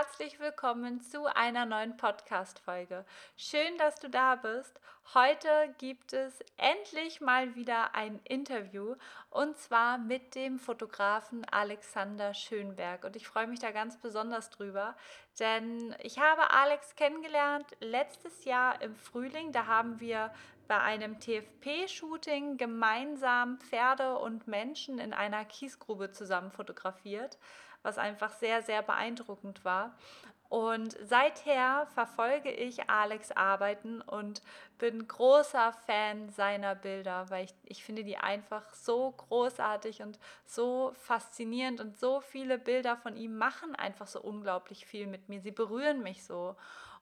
Herzlich willkommen zu einer neuen Podcast-Folge. Schön, dass du da bist. Heute gibt es endlich mal wieder ein Interview und zwar mit dem Fotografen Alexander Schönberg. Und ich freue mich da ganz besonders drüber, denn ich habe Alex kennengelernt letztes Jahr im Frühling. Da haben wir bei einem TFP-Shooting gemeinsam Pferde und Menschen in einer Kiesgrube zusammen fotografiert was einfach sehr, sehr beeindruckend war. Und seither verfolge ich Alex Arbeiten und bin großer Fan seiner Bilder, weil ich, ich finde die einfach so großartig und so faszinierend und so viele Bilder von ihm machen einfach so unglaublich viel mit mir. Sie berühren mich so.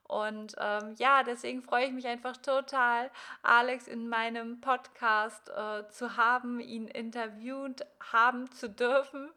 Und ähm, ja, deswegen freue ich mich einfach total, Alex in meinem Podcast äh, zu haben, ihn interviewt haben zu dürfen.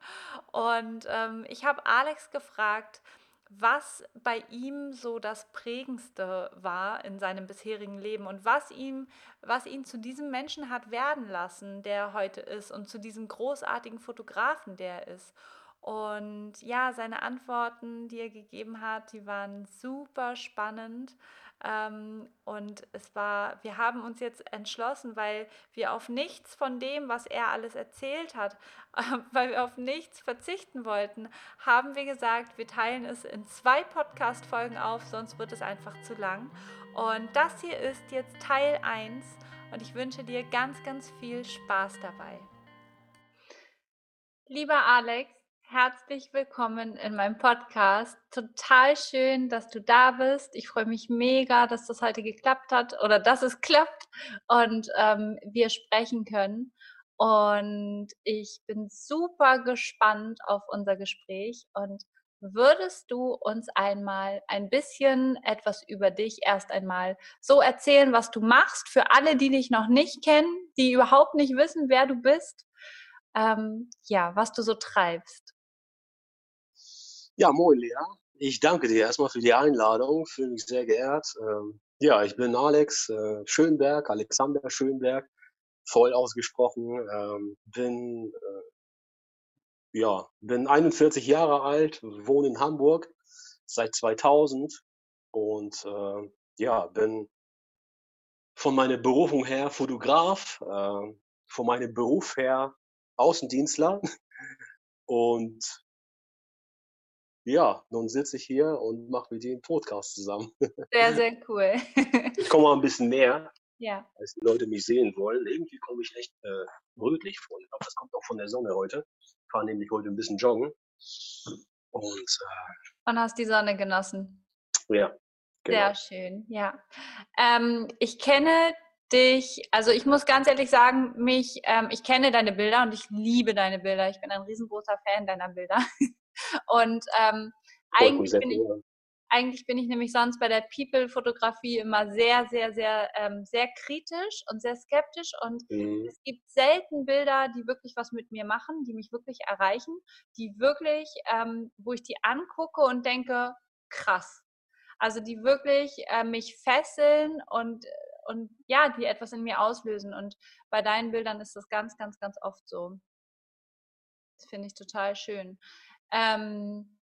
Und ähm, ich habe Alex gefragt, was bei ihm so das prägendste war in seinem bisherigen Leben und was ihm, was ihn zu diesem Menschen hat werden lassen, der er heute ist und zu diesem großartigen Fotografen, der er ist. Und ja, seine Antworten, die er gegeben hat, die waren super spannend. Ähm, und es war, wir haben uns jetzt entschlossen, weil wir auf nichts von dem, was er alles erzählt hat, äh, weil wir auf nichts verzichten wollten, haben wir gesagt, wir teilen es in zwei Podcast-Folgen auf, sonst wird es einfach zu lang. Und das hier ist jetzt Teil 1 und ich wünsche dir ganz, ganz viel Spaß dabei. Lieber Alex, herzlich willkommen in meinem Podcast. Total schön, dass du da bist. Ich freue mich mega, dass das heute geklappt hat oder dass es klappt und ähm, wir sprechen können. Und ich bin super gespannt auf unser Gespräch. Und würdest du uns einmal ein bisschen etwas über dich erst einmal so erzählen, was du machst, für alle, die dich noch nicht kennen, die überhaupt nicht wissen, wer du bist? Ähm, ja, was du so treibst. Ja, moin Lea. Ich danke dir erstmal für die Einladung, fühle mich sehr geehrt. Ähm, ja, ich bin Alex äh, Schönberg, Alexander Schönberg, voll ausgesprochen. Ähm, bin, äh, ja, bin 41 Jahre alt, wohne in Hamburg seit 2000 und äh, ja, bin von meiner Berufung her Fotograf, äh, von meinem Beruf her Außendienstler und ja, nun sitze ich hier und mache mit dir einen Podcast zusammen. Sehr, sehr cool. ich komme mal ein bisschen näher, ja. als die Leute mich sehen wollen. Irgendwie komme ich echt äh, rötlich vor. Ich glaube, das kommt auch von der Sonne heute. Ich fahre nämlich heute ein bisschen joggen. Und, äh, und hast die Sonne genossen. Ja. Genau. Sehr schön, ja. Ähm, ich kenne dich, also ich muss ganz ehrlich sagen, mich, ähm, ich kenne deine Bilder und ich liebe deine Bilder. Ich bin ein riesengroßer Fan deiner Bilder. Und ähm, eigentlich, bin ich, eigentlich bin ich nämlich sonst bei der People-Fotografie immer sehr, sehr, sehr, ähm, sehr kritisch und sehr skeptisch. Und mhm. es gibt selten Bilder, die wirklich was mit mir machen, die mich wirklich erreichen, die wirklich, ähm, wo ich die angucke und denke, krass. Also die wirklich äh, mich fesseln und und ja, die etwas in mir auslösen. Und bei deinen Bildern ist das ganz, ganz, ganz oft so. Das finde ich total schön. Ähm,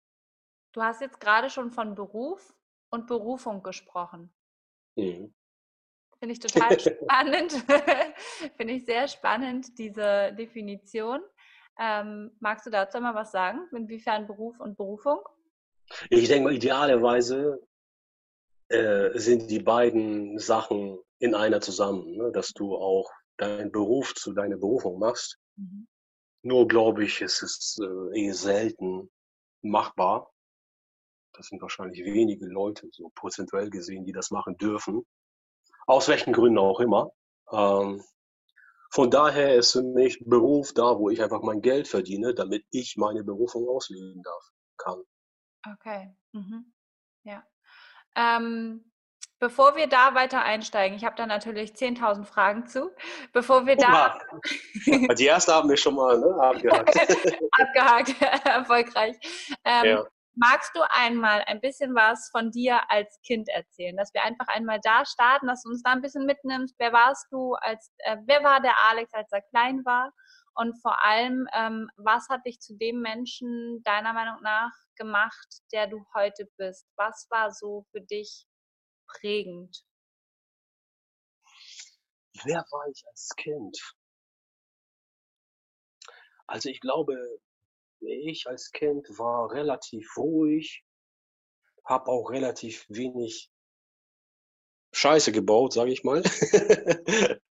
du hast jetzt gerade schon von Beruf und Berufung gesprochen. Mhm. Finde ich total spannend. Finde ich sehr spannend, diese Definition. Ähm, magst du dazu mal was sagen? Inwiefern Beruf und Berufung? Ich denke mal, idealerweise äh, sind die beiden Sachen in einer zusammen, ne? dass du auch deinen Beruf zu deiner Berufung machst. Mhm. Nur glaube ich, es ist äh, eh selten machbar. Das sind wahrscheinlich wenige Leute, so prozentuell gesehen, die das machen dürfen. Aus welchen Gründen auch immer. Ähm, von daher ist für mich Beruf da, wo ich einfach mein Geld verdiene, damit ich meine Berufung ausleben darf, kann. Okay. Mhm. Ja. Ähm, bevor wir da weiter einsteigen, ich habe da natürlich 10.000 Fragen zu. Bevor wir da. Die erste haben wir schon mal ne, abgehakt. abgehakt, erfolgreich. Ähm, ja. Magst du einmal ein bisschen was von dir als Kind erzählen, dass wir einfach einmal da starten, dass du uns da ein bisschen mitnimmst? Wer warst du als, äh, wer war der Alex, als er klein war? Und vor allem, ähm, was hat dich zu dem Menschen deiner Meinung nach gemacht, der du heute bist? Was war so für dich prägend? Wer war ich als Kind? Also ich glaube, ich als Kind war relativ ruhig, habe auch relativ wenig Scheiße gebaut, sage ich mal.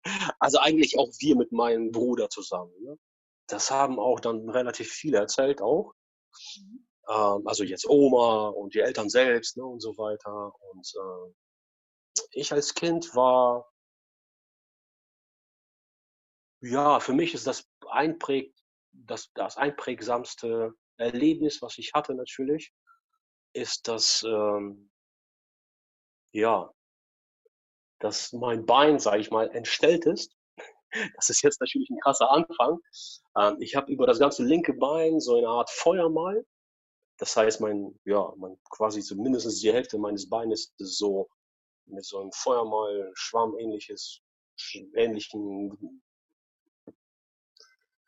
also eigentlich auch wir mit meinem Bruder zusammen. Ne? Das haben auch dann relativ viele erzählt auch. Mhm. Ähm, also jetzt Oma und die Eltern selbst ne, und so weiter. Und äh, ich als Kind war, ja, für mich ist das einpräg, das, das einprägsamste Erlebnis, was ich hatte natürlich, ist, dass, ähm, ja, dass mein Bein, sage ich mal, entstellt ist. Das ist jetzt natürlich ein krasser Anfang. Ähm, ich habe über das ganze linke Bein so eine Art Feuermal. Das heißt, mein, ja, mein quasi so mindestens die Hälfte meines Beines ist so mit so einem Feuermal, schwammähnliches, ähnlichen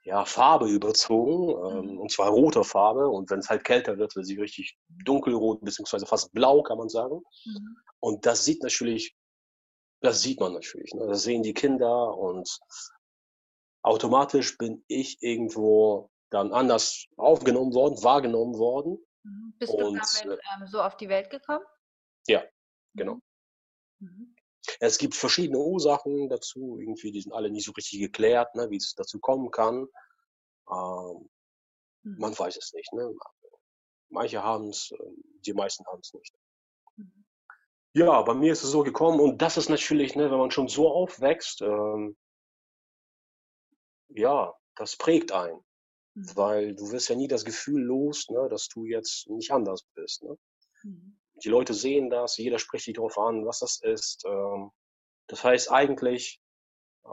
ja, Farbe überzogen, ähm, mhm. und zwar roter Farbe. Und wenn es halt kälter wird, wird sie richtig dunkelrot, beziehungsweise fast blau, kann man sagen. Mhm. Und das sieht natürlich, das sieht man natürlich. Ne? Das sehen die Kinder und automatisch bin ich irgendwo dann anders aufgenommen worden, wahrgenommen worden. Mhm. Bist und, du damit äh ähm, so auf die Welt gekommen? Ja, genau. Mhm. Es gibt verschiedene Ursachen dazu, irgendwie, die sind alle nicht so richtig geklärt, ne, wie es dazu kommen kann. Ähm, mhm. Man weiß es nicht. Ne? Manche haben es, ähm, die meisten haben es nicht. Mhm. Ja, bei mir ist es so gekommen und das ist natürlich, ne, wenn man schon so aufwächst, ähm, ja, das prägt einen. Mhm. Weil du wirst ja nie das Gefühl los, ne, dass du jetzt nicht anders bist. Ne? Mhm die Leute sehen das, jeder spricht dich darauf an, was das ist. Ähm, das heißt eigentlich, äh,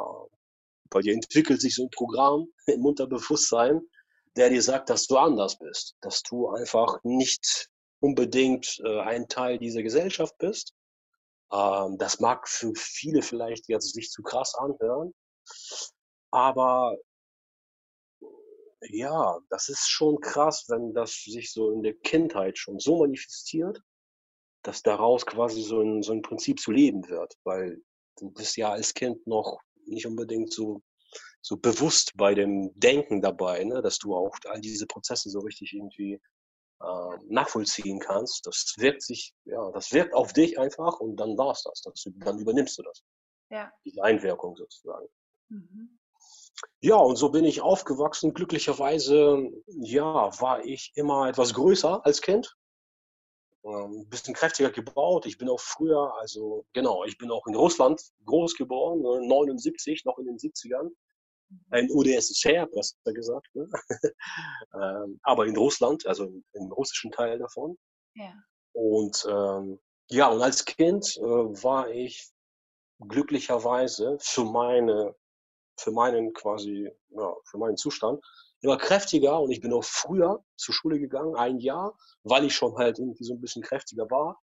bei dir entwickelt sich so ein Programm im Unterbewusstsein, der dir sagt, dass du anders bist, dass du einfach nicht unbedingt äh, ein Teil dieser Gesellschaft bist. Ähm, das mag für viele vielleicht jetzt sich zu krass anhören, aber ja, das ist schon krass, wenn das sich so in der Kindheit schon so manifestiert dass daraus quasi so ein, so ein Prinzip zu leben wird, weil du bist ja als Kind noch nicht unbedingt so, so bewusst bei dem Denken dabei, ne? dass du auch all diese Prozesse so richtig irgendwie äh, nachvollziehen kannst. Das wirkt sich, ja, das wirkt auf dich einfach und dann war's das. das dann übernimmst du das. Ja. Diese Einwirkung sozusagen. Mhm. Ja, und so bin ich aufgewachsen. Glücklicherweise, ja, war ich immer etwas größer als Kind ein ähm, bisschen kräftiger gebaut. Ich bin auch früher, also genau, ich bin auch in Russland groß geworden, 79, noch in den 70ern. In UdSSR, besser gesagt. Ne? ähm, aber in Russland, also im russischen Teil davon. Ja. Und ähm, ja, und als Kind äh, war ich glücklicherweise für meine, für meinen quasi, ja, für meinen Zustand immer kräftiger und ich bin auch früher zur Schule gegangen, ein Jahr, weil ich schon halt irgendwie so ein bisschen kräftiger war.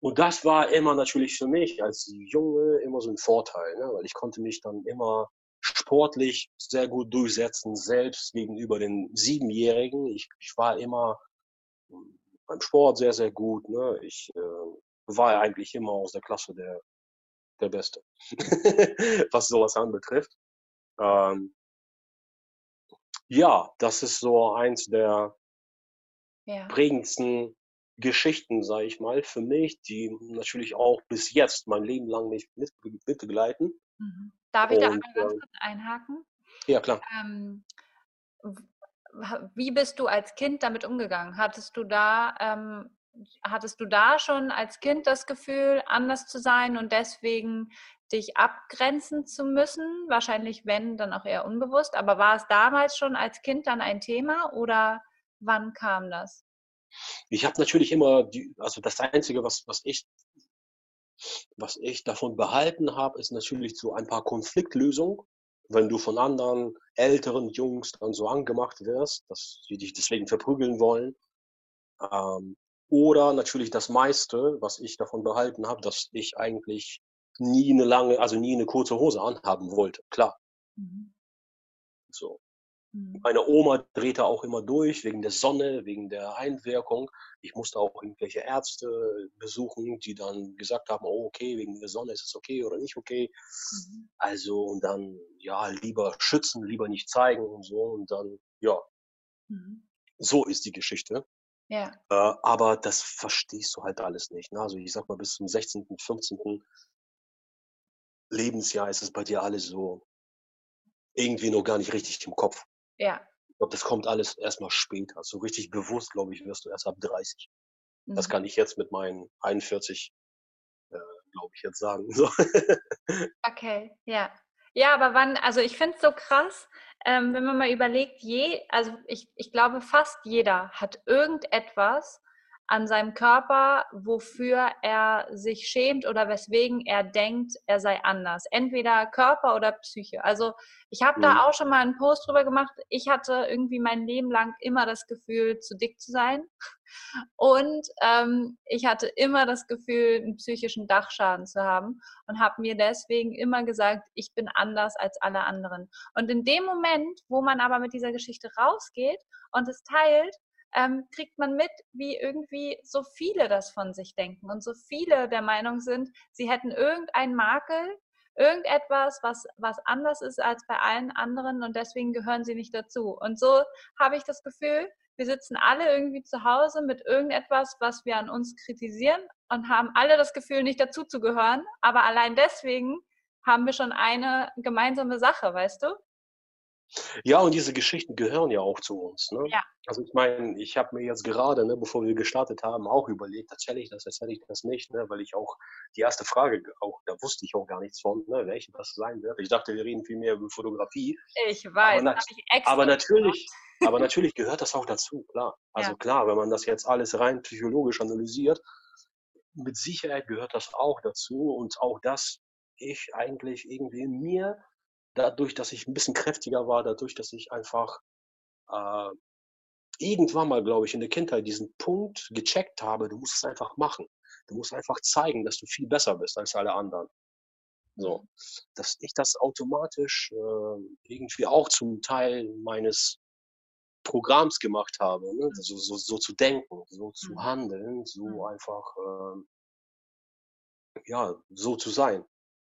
Und das war immer natürlich für mich als Junge immer so ein Vorteil, ne? weil ich konnte mich dann immer sportlich sehr gut durchsetzen, selbst gegenüber den Siebenjährigen. Ich, ich war immer beim Sport sehr, sehr gut. Ne? Ich äh, war eigentlich immer aus der Klasse der, der Beste, was sowas anbetrifft. Ähm, ja, das ist so eins der Ja. prägendsten Geschichten, sage ich mal, für mich, die natürlich auch bis jetzt mein Leben lang mich mit mitbegleiten. Mhm. Darf ich da einmal ganz ähm kurz einhaken? Ja, klar. Ähm, wie bist du als Kind damit umgegangen? Hattest du da ähm, hattest du da schon als Kind das Gefühl, anders zu sein und deswegen dich abgrenzen zu müssen? Wahrscheinlich, wenn, dann auch eher unbewusst. Aber war es damals schon als Kind dann ein Thema oder wann kam das? Ich habe natürlich immer die also das Einzige, was was ich was ich davon behalten habe, ist natürlich so ein paar Konfliktlösungen. Wenn du von anderen älteren Jungs dann so angemacht wirst, dass sie dich deswegen verprügeln wollen. Ähm, oder natürlich das meiste, was ich davon behalten habe, dass ich eigentlich nie eine lange also nie eine kurze Hose anhaben wollte, klar. Mhm. So. Mhm. Meine Oma drehte auch immer durch wegen der Sonne, wegen der Einwirkung. Ich musste auch irgendwelche Ärzte besuchen, die dann gesagt haben: „Oh, okay, wegen der Sonne ist es okay oder nicht okay.“ Mhm. Also, und dann, ja, lieber schützen, lieber nicht zeigen und so und dann ja. Mhm. So ist die Geschichte. Ja. Äh, aber das verstehst du halt alles nicht, ne? Also, ich sage mal, bis zum 16., 15. Lebensjahr ist es bei dir alles so irgendwie noch gar nicht richtig im Kopf. Ja. Ich glaube, das kommt alles erst mal später. So richtig bewusst, glaube ich, wirst du erst ab 30. Das Mhm. kann ich jetzt mit meinen 41, äh, glaube ich, jetzt sagen, so. Okay, ja. Ja, aber wann also, ich finde es so krass, ähm, wenn man mal überlegt, je also, ich ich glaube, fast jeder hat irgendetwas an seinem Körper, wofür er sich schämt oder weswegen er denkt, er sei anders. Entweder Körper oder Psyche. Also, ich habe Mhm. da auch schon mal 'n Post drüber gemacht. Ich hatte irgendwie mein Leben lang immer das Gefühl, zu dick zu sein. Und, ähm, ich hatte immer das Gefühl, 'n psychischen Dachschaden zu haben und habe mir deswegen immer gesagt: „Ich bin anders als alle anderen.“ Und in dem Moment, wo man aber mit dieser Geschichte rausgeht und es teilt, ähm, kriegt man mit, wie irgendwie so viele das von sich denken und so viele der Meinung sind, sie hätten irgendeinen Makel, irgendetwas, was was anders ist als bei allen anderen und deswegen gehören sie nicht dazu. Und so habe ich das Gefühl, wir sitzen alle irgendwie zu Hause mit irgendetwas, was wir an uns kritisieren und haben alle das Gefühl, nicht dazuzugehören, aber allein deswegen haben wir schon eine gemeinsame Sache, weißt du? Ja, und diese Geschichten gehören ja auch zu uns, ne? Ja. Also, ich meine, ich habe mir jetzt gerade, ne, bevor wir gestartet haben, auch überlegt: „Erzähle ich das, erzähle ich das nicht“, ne? Weil ich auch die erste Frage auch da wusste ich auch gar nichts von, ne, welche das sein wird. Ich dachte, wir reden viel mehr über Fotografie. Ich Aber weiß, nat habe ich aber natürlich aber natürlich gehört das auch dazu, klar. Also, Ja. klar, wenn man das jetzt alles rein psychologisch analysiert, mit Sicherheit gehört das auch dazu und auch, dass ich eigentlich irgendwie in mir dadurch, dass ich 'n bisschen kräftiger war, dadurch, dass ich einfach, äh, irgendwann mal, glaube ich, in der Kindheit diesen Punkt gecheckt habe: „Du musst es einfach machen. Du musst einfach zeigen, dass du viel besser bist als alle anderen.“ So, Mhm. dass ich das automatisch, äh, irgendwie auch zum Teil meines Programms gemacht habe, ne? Mhm. So so so zu denken, so zu Mhm. handeln, so einfach, ähm ja, so zu sein,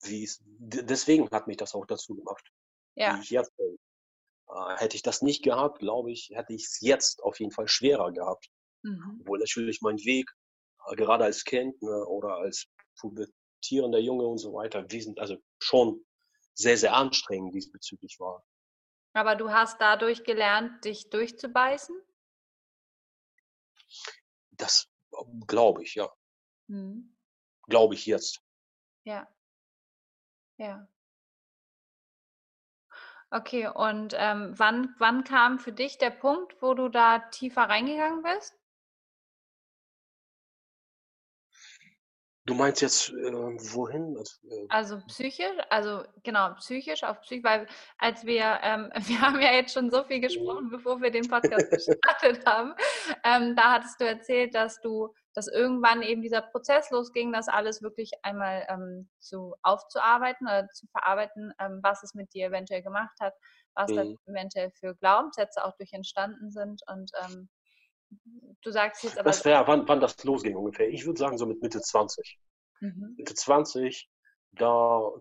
deswegen hat mich das auch dazu gemacht, wie Ja. ich jetzt bin. Äh, hätte ich das nicht gehabt, glaube ich, hätte ich's jetzt auf jeden Fall schwerer gehabt. Mhm. Obwohl natürlich mein Weg, äh, gerade als Kind, ne, oder als pubertierender Junge und so weiter, wesent also, schon sehr, sehr anstrengend diesbezüglich war. Aber du hast dadurch gelernt, dich durchzubeißen? Das, glaube ich, ja. Mhm. Glaube ich jetzt. Ja. Ja. Okay, und, ähm, wann wann kam für dich der Punkt, wo du da tiefer reingegangen bist? Du meinst jetzt, äh, wohin? Also, äh Also, psychisch also, genau, psychisch auf psy weil als wir ähm, wir haben ja jetzt schon so viel Mhm. gesprochen, bevor wir den Podcast gestartet haben. Ähm, da hattest du erzählt, dass du dass irgendwann eben dieser Prozess losging, das alles wirklich einmal, ähm, zu aufzuarbeiten oder zu verarbeiten, ähm, was es mit dir eventuell gemacht hat, was da Mhm. eventuell für Glaubenssätze auch durch entstanden sind und, ähm, du sagst jetzt aber Das wäre wann wann das losging ungefähr? Ich würde sagen, so mit Mitte 20. Mhm. Mitte 20, da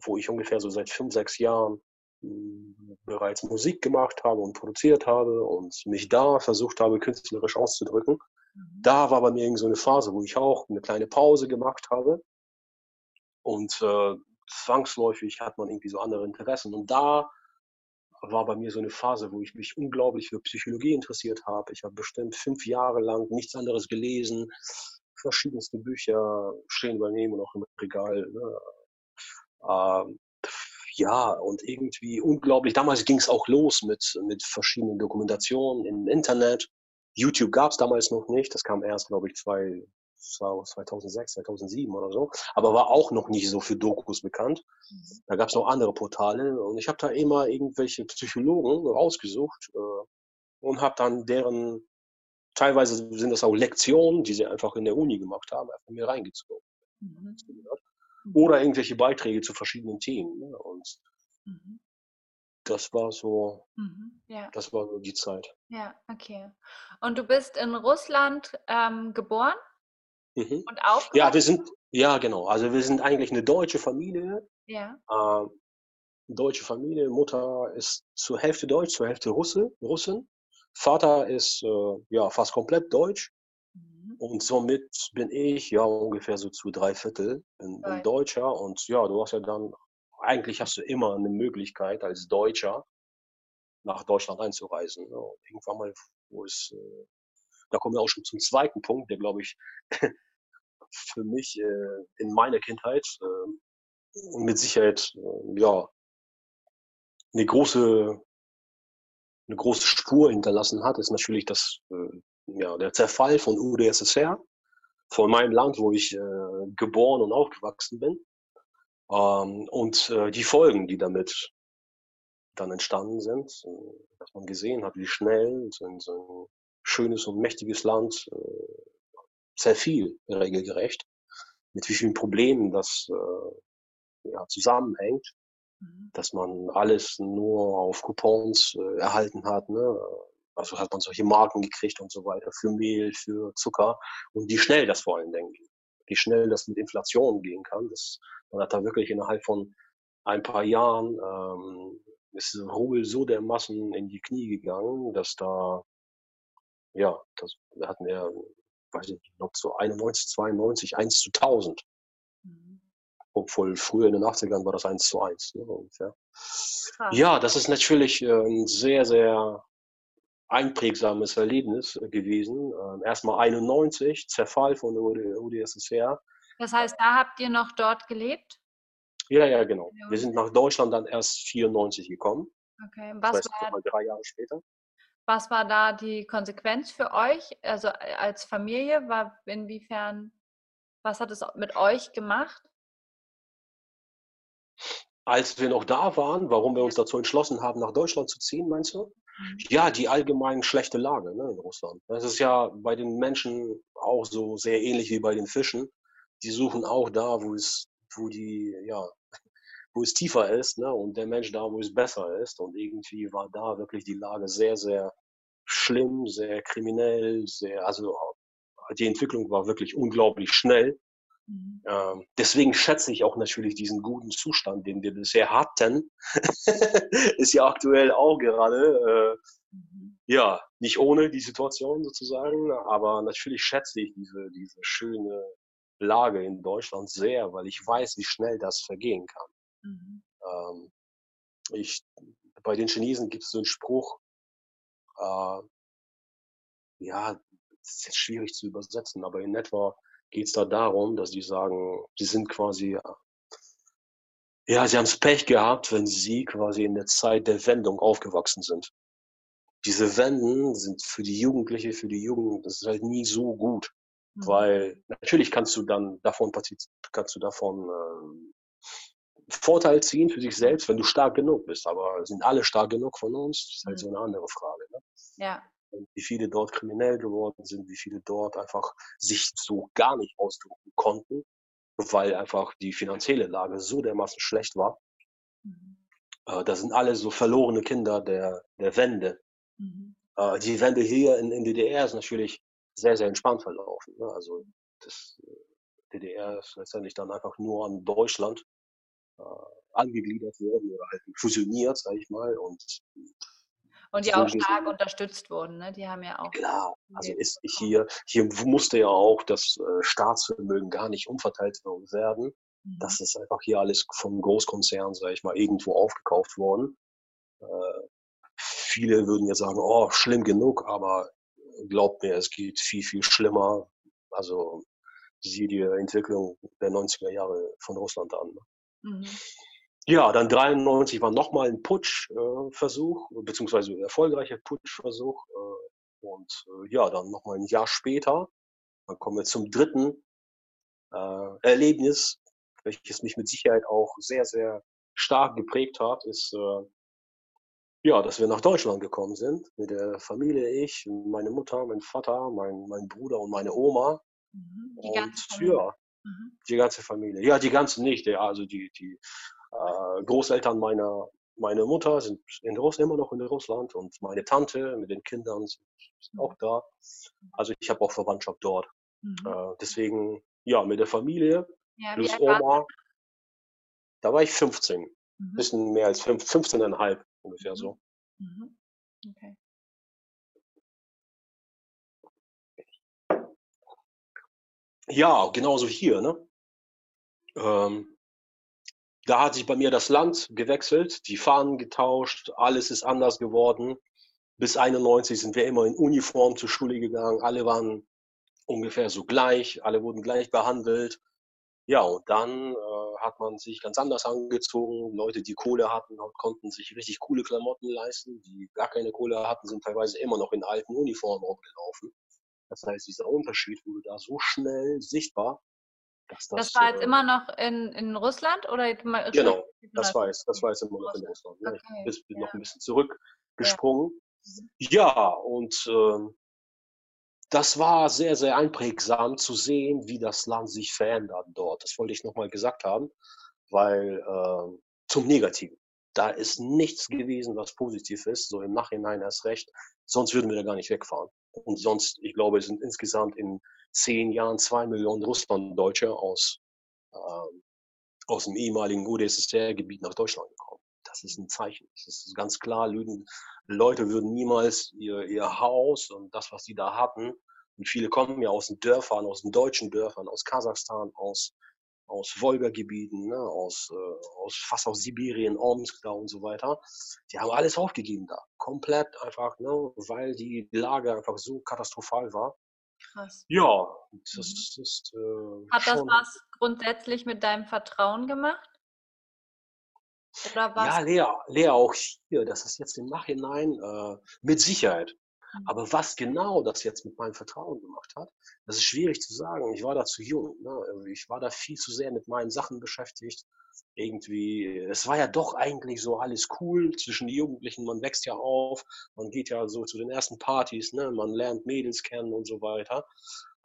wo ich ungefähr so seit 5, 6 Jahren, hm, bereits Musik gemacht habe und produziert habe und mich da versucht habe, künstlerisch auszudrücken. Mhm. Da war bei mir irgend so 'ne Phase, wo ich auch 'ne kleine Pause gemacht habe. Und, äh, zwangsläufig hat man irgendwie so andere Interessen. Und da war bei mir so 'ne Phase, wo ich mich unglaublich für Psychologie interessiert habe. Ich habe bestimmt 5 Jahre lang nichts anderes gelesen. Verschiedenste Bücher stehen bei mir immer noch im Regal, ne? Ähm, ja, und irgendwie unglaublich damals ging's auch los mit mit verschiedenen Dokumentationen im Internet, YouTube gab es damals noch nicht. Das kam erst, glaube ich, zwei, 2006, 2007 oder so. Aber war auch noch nicht so für Dokus bekannt. Mhm. Da gab es noch andere Portale. Und ich habe da immer irgendwelche Psychologen rausgesucht äh, und habe dann deren, teilweise sind das auch Lektionen, die sie einfach in der Uni gemacht haben, einfach mir reingezogen. Mhm. Oder irgendwelche Beiträge zu verschiedenen Themen. Ne? Und mhm. Das war so, mhm. ja. das war so die Zeit. Ja, okay. Und du bist in Russland ähm, geboren mhm. und aufgewachsen? Ja, wir sind, ja genau. Also wir sind eigentlich eine deutsche Familie. Ja. Äh, deutsche Familie. Mutter ist zur Hälfte Deutsch, zur Hälfte Russe, Russin. Vater ist äh, ja fast komplett Deutsch. Und somit bin ich ja ungefähr so zu drei Viertel ein, ein Deutscher. Und ja, du hast ja dann, eigentlich hast du immer eine Möglichkeit als Deutscher nach Deutschland einzureisen. Ne? irgendwann mal, wo es, äh, da kommen wir auch schon zum zweiten Punkt, der glaube ich für mich äh, in meiner Kindheit äh, mit Sicherheit äh, ja eine große eine große Spur hinterlassen hat, ist natürlich das ja, der Zerfall von UdSSR, von meinem Land, wo ich geboren und aufgewachsen bin. Ähm, und äh, die Folgen, die damit dann entstanden sind, äh, dass man gesehen hat, wie schnell so ein, so ein schönes und mächtiges Land äh, zerfiel, regelgerecht, mit wie vielen Problemen das äh, ja, zusammenhängt, mhm. dass man alles nur auf Coupons äh, erhalten hat, ne? Also hat man solche Marken gekriegt und so weiter für Mehl, für Zucker und wie schnell das vor allen Dingen geht. Wie schnell das mit Inflation gehen kann. Das, man hat da wirklich innerhalb von ein paar Jahren ähm, ist Rubel so dermaßen in die Knie gegangen, dass da, ja, das da hatten wir, weiß ich noch so 91, 92, 1 zu 1000. Mhm. Obwohl früher in den 80ern war das 1 zu 1. Ne, ungefähr. Ja, das ist natürlich ein sehr, sehr einprägsames Erlebnis gewesen. Ähm, erstmal 91, Zerfall von der UdSSR. Das heißt, da habt ihr noch dort gelebt? Ja, ja, genau. Wir sind nach Deutschland dann erst 94 gekommen. Okay, was das heißt, war, drei Jahre später. Was war da die Konsequenz für euch, also äh, als Familie? War inwiefern, was hat es mit euch gemacht? Als wir noch da waren, warum wir uns dazu entschlossen haben, nach Deutschland zu ziehen, meinst du? Ja, die allgemein schlechte Lage ne, in Russland. Das ist ja bei den Menschen auch so sehr ähnlich wie bei den Fischen. Die suchen auch da, wo es, wo die, ja, wo es tiefer ist, ne, und der Mensch da, wo es besser ist. Und irgendwie war da wirklich die Lage sehr, sehr schlimm, sehr kriminell, sehr, also die Entwicklung war wirklich unglaublich schnell. Mhm. Ähm, deswegen schätze ich auch natürlich diesen guten Zustand, den wir bisher hatten. ist ja aktuell auch gerade, äh, mhm. ja, nicht ohne die Situation sozusagen, aber natürlich schätze ich diese, diese schöne Lage in Deutschland sehr, weil ich weiß, wie schnell das vergehen kann. Mhm. Ähm, ich, bei den Chinesen gibt es so einen Spruch, äh, ja, das ist jetzt schwierig zu übersetzen, aber in etwa geht es da darum, dass die sagen, sie sind quasi, ja, sie haben es Pech gehabt, wenn sie quasi in der Zeit der Wendung aufgewachsen sind. Diese Wenden sind für die Jugendliche, für die Jugend, das ist halt nie so gut. Mhm. Weil natürlich kannst du dann davon, kannst du davon ähm, Vorteil ziehen für sich selbst, wenn du stark genug bist. Aber sind alle stark genug von uns? Das ist halt mhm. so eine andere Frage. Ne? Ja wie viele dort kriminell geworden sind, wie viele dort einfach sich so gar nicht ausdrücken konnten, weil einfach die finanzielle Lage so dermaßen schlecht war. Mhm. Äh, das sind alle so verlorene Kinder der, der Wende. Mhm. Äh, die Wende hier in, in DDR ist natürlich sehr, sehr entspannt verlaufen. Ne? Also das äh, DDR ist letztendlich dann einfach nur an Deutschland äh, angegliedert worden oder halt fusioniert, sage ich mal. Und und die auch stark unterstützt wurden, ne? Die haben ja auch. Klar, also ist hier, hier musste ja auch das äh, Staatsvermögen gar nicht umverteilt werden. Mhm. Das ist einfach hier alles vom Großkonzern, sage ich mal, irgendwo aufgekauft worden. Äh, viele würden jetzt sagen, oh, schlimm genug, aber glaubt mir, es geht viel, viel schlimmer. Also siehe die Entwicklung der 90er Jahre von Russland an. Ne? Mhm. Ja, dann 93 war nochmal ein Putschversuch, äh, beziehungsweise ein erfolgreicher Putschversuch. Äh, Und äh, ja, dann nochmal ein Jahr später, dann kommen wir zum dritten äh, Erlebnis, welches mich mit Sicherheit auch sehr, sehr stark geprägt hat, ist äh, ja, dass wir nach Deutschland gekommen sind, mit der Familie, ich, meine Mutter, mein Vater, mein, mein Bruder und meine Oma. Mhm. Die Und ganze Familie. ja, Mhm. die ganze Familie. Ja, die ganzen nicht, ja, also die, die äh, Großeltern meiner, meiner Mutter sind in Russ immer noch in Russland und meine Tante mit den Kindern sind, auch da. Also ich habe auch Verwandtschaft dort. Mhm. Äh, deswegen, ja, mit der Familie Ja, plus Oma, da war ich 15, du? Mhm. bisschen mehr als 5, 15,5 ungefähr so. Mhm. Okay. Ja, genauso hier, ne? Ähm, da hat sich bei mir das Land gewechselt, die Fahnen getauscht, alles ist anders geworden. Bis 91 sind wir immer in Uniform zur Schule gegangen, alle waren ungefähr so gleich, alle wurden gleich behandelt. Ja, und dann äh, hat man sich ganz anders angezogen. Leute, die Kohle hatten, konnten sich richtig coole Klamotten leisten. Die gar keine Kohle hatten, sind teilweise immer noch in alten Uniformen rumgelaufen. Das heißt, dieser Unterschied wurde da so schnell sichtbar, dass das. Das war jetzt äh, immer noch in, in Russland oder Genau, das war jetzt, das war jetzt immer noch in Russland. Ne? Okay, Ich bin, bin noch ja. ein bisschen zurückgesprungen. Mhm. Ja, und ähm, das war sehr, sehr einprägsam zu sehen, wie das Land sich verändert dort. Das wollte ich nochmal gesagt haben, weil ähm, zum Negativen. Da ist nichts gewesen, was positiv ist, so im Nachhinein erst recht. Sonst würden wir da gar nicht wegfahren. Und sonst, ich glaube, es sind insgesamt in zehn Jahren zwei Millionen Russlanddeutsche aus, ähm, aus dem ehemaligen UdSSR-Gebiet nach Deutschland gekommen. Das ist ein Zeichen. Das ist ganz klar. Lügen, Leute würden niemals ihr, ihr Haus und das, was sie da hatten, und viele kommen ja aus den Dörfern, aus den deutschen Dörfern, aus Kasachstan, aus, aus Wolga-Gebieten, ne, aus, äh, aus fast aus Sibirien, Omsk da und so weiter. Die haben alles aufgegeben da. Komplett einfach, ne, weil die Lage einfach so katastrophal war. Krass. Ja, das Mhm. ist äh, Hat das was grundsätzlich mit deinem Vertrauen gemacht? Oder was? Ja, Lea, Lea, auch hier, das ist jetzt im Nachhinein äh, mit Sicherheit. Aber was genau das jetzt mit meinem Vertrauen gemacht hat, das ist schwierig zu sagen. Ich war da zu jung. Ne? Ich war da viel zu sehr mit meinen Sachen beschäftigt. Irgendwie, es war ja doch eigentlich so alles cool zwischen den Jugendlichen. Man wächst ja auf, man geht ja so zu den ersten Partys, ne? man lernt Mädels kennen und so weiter.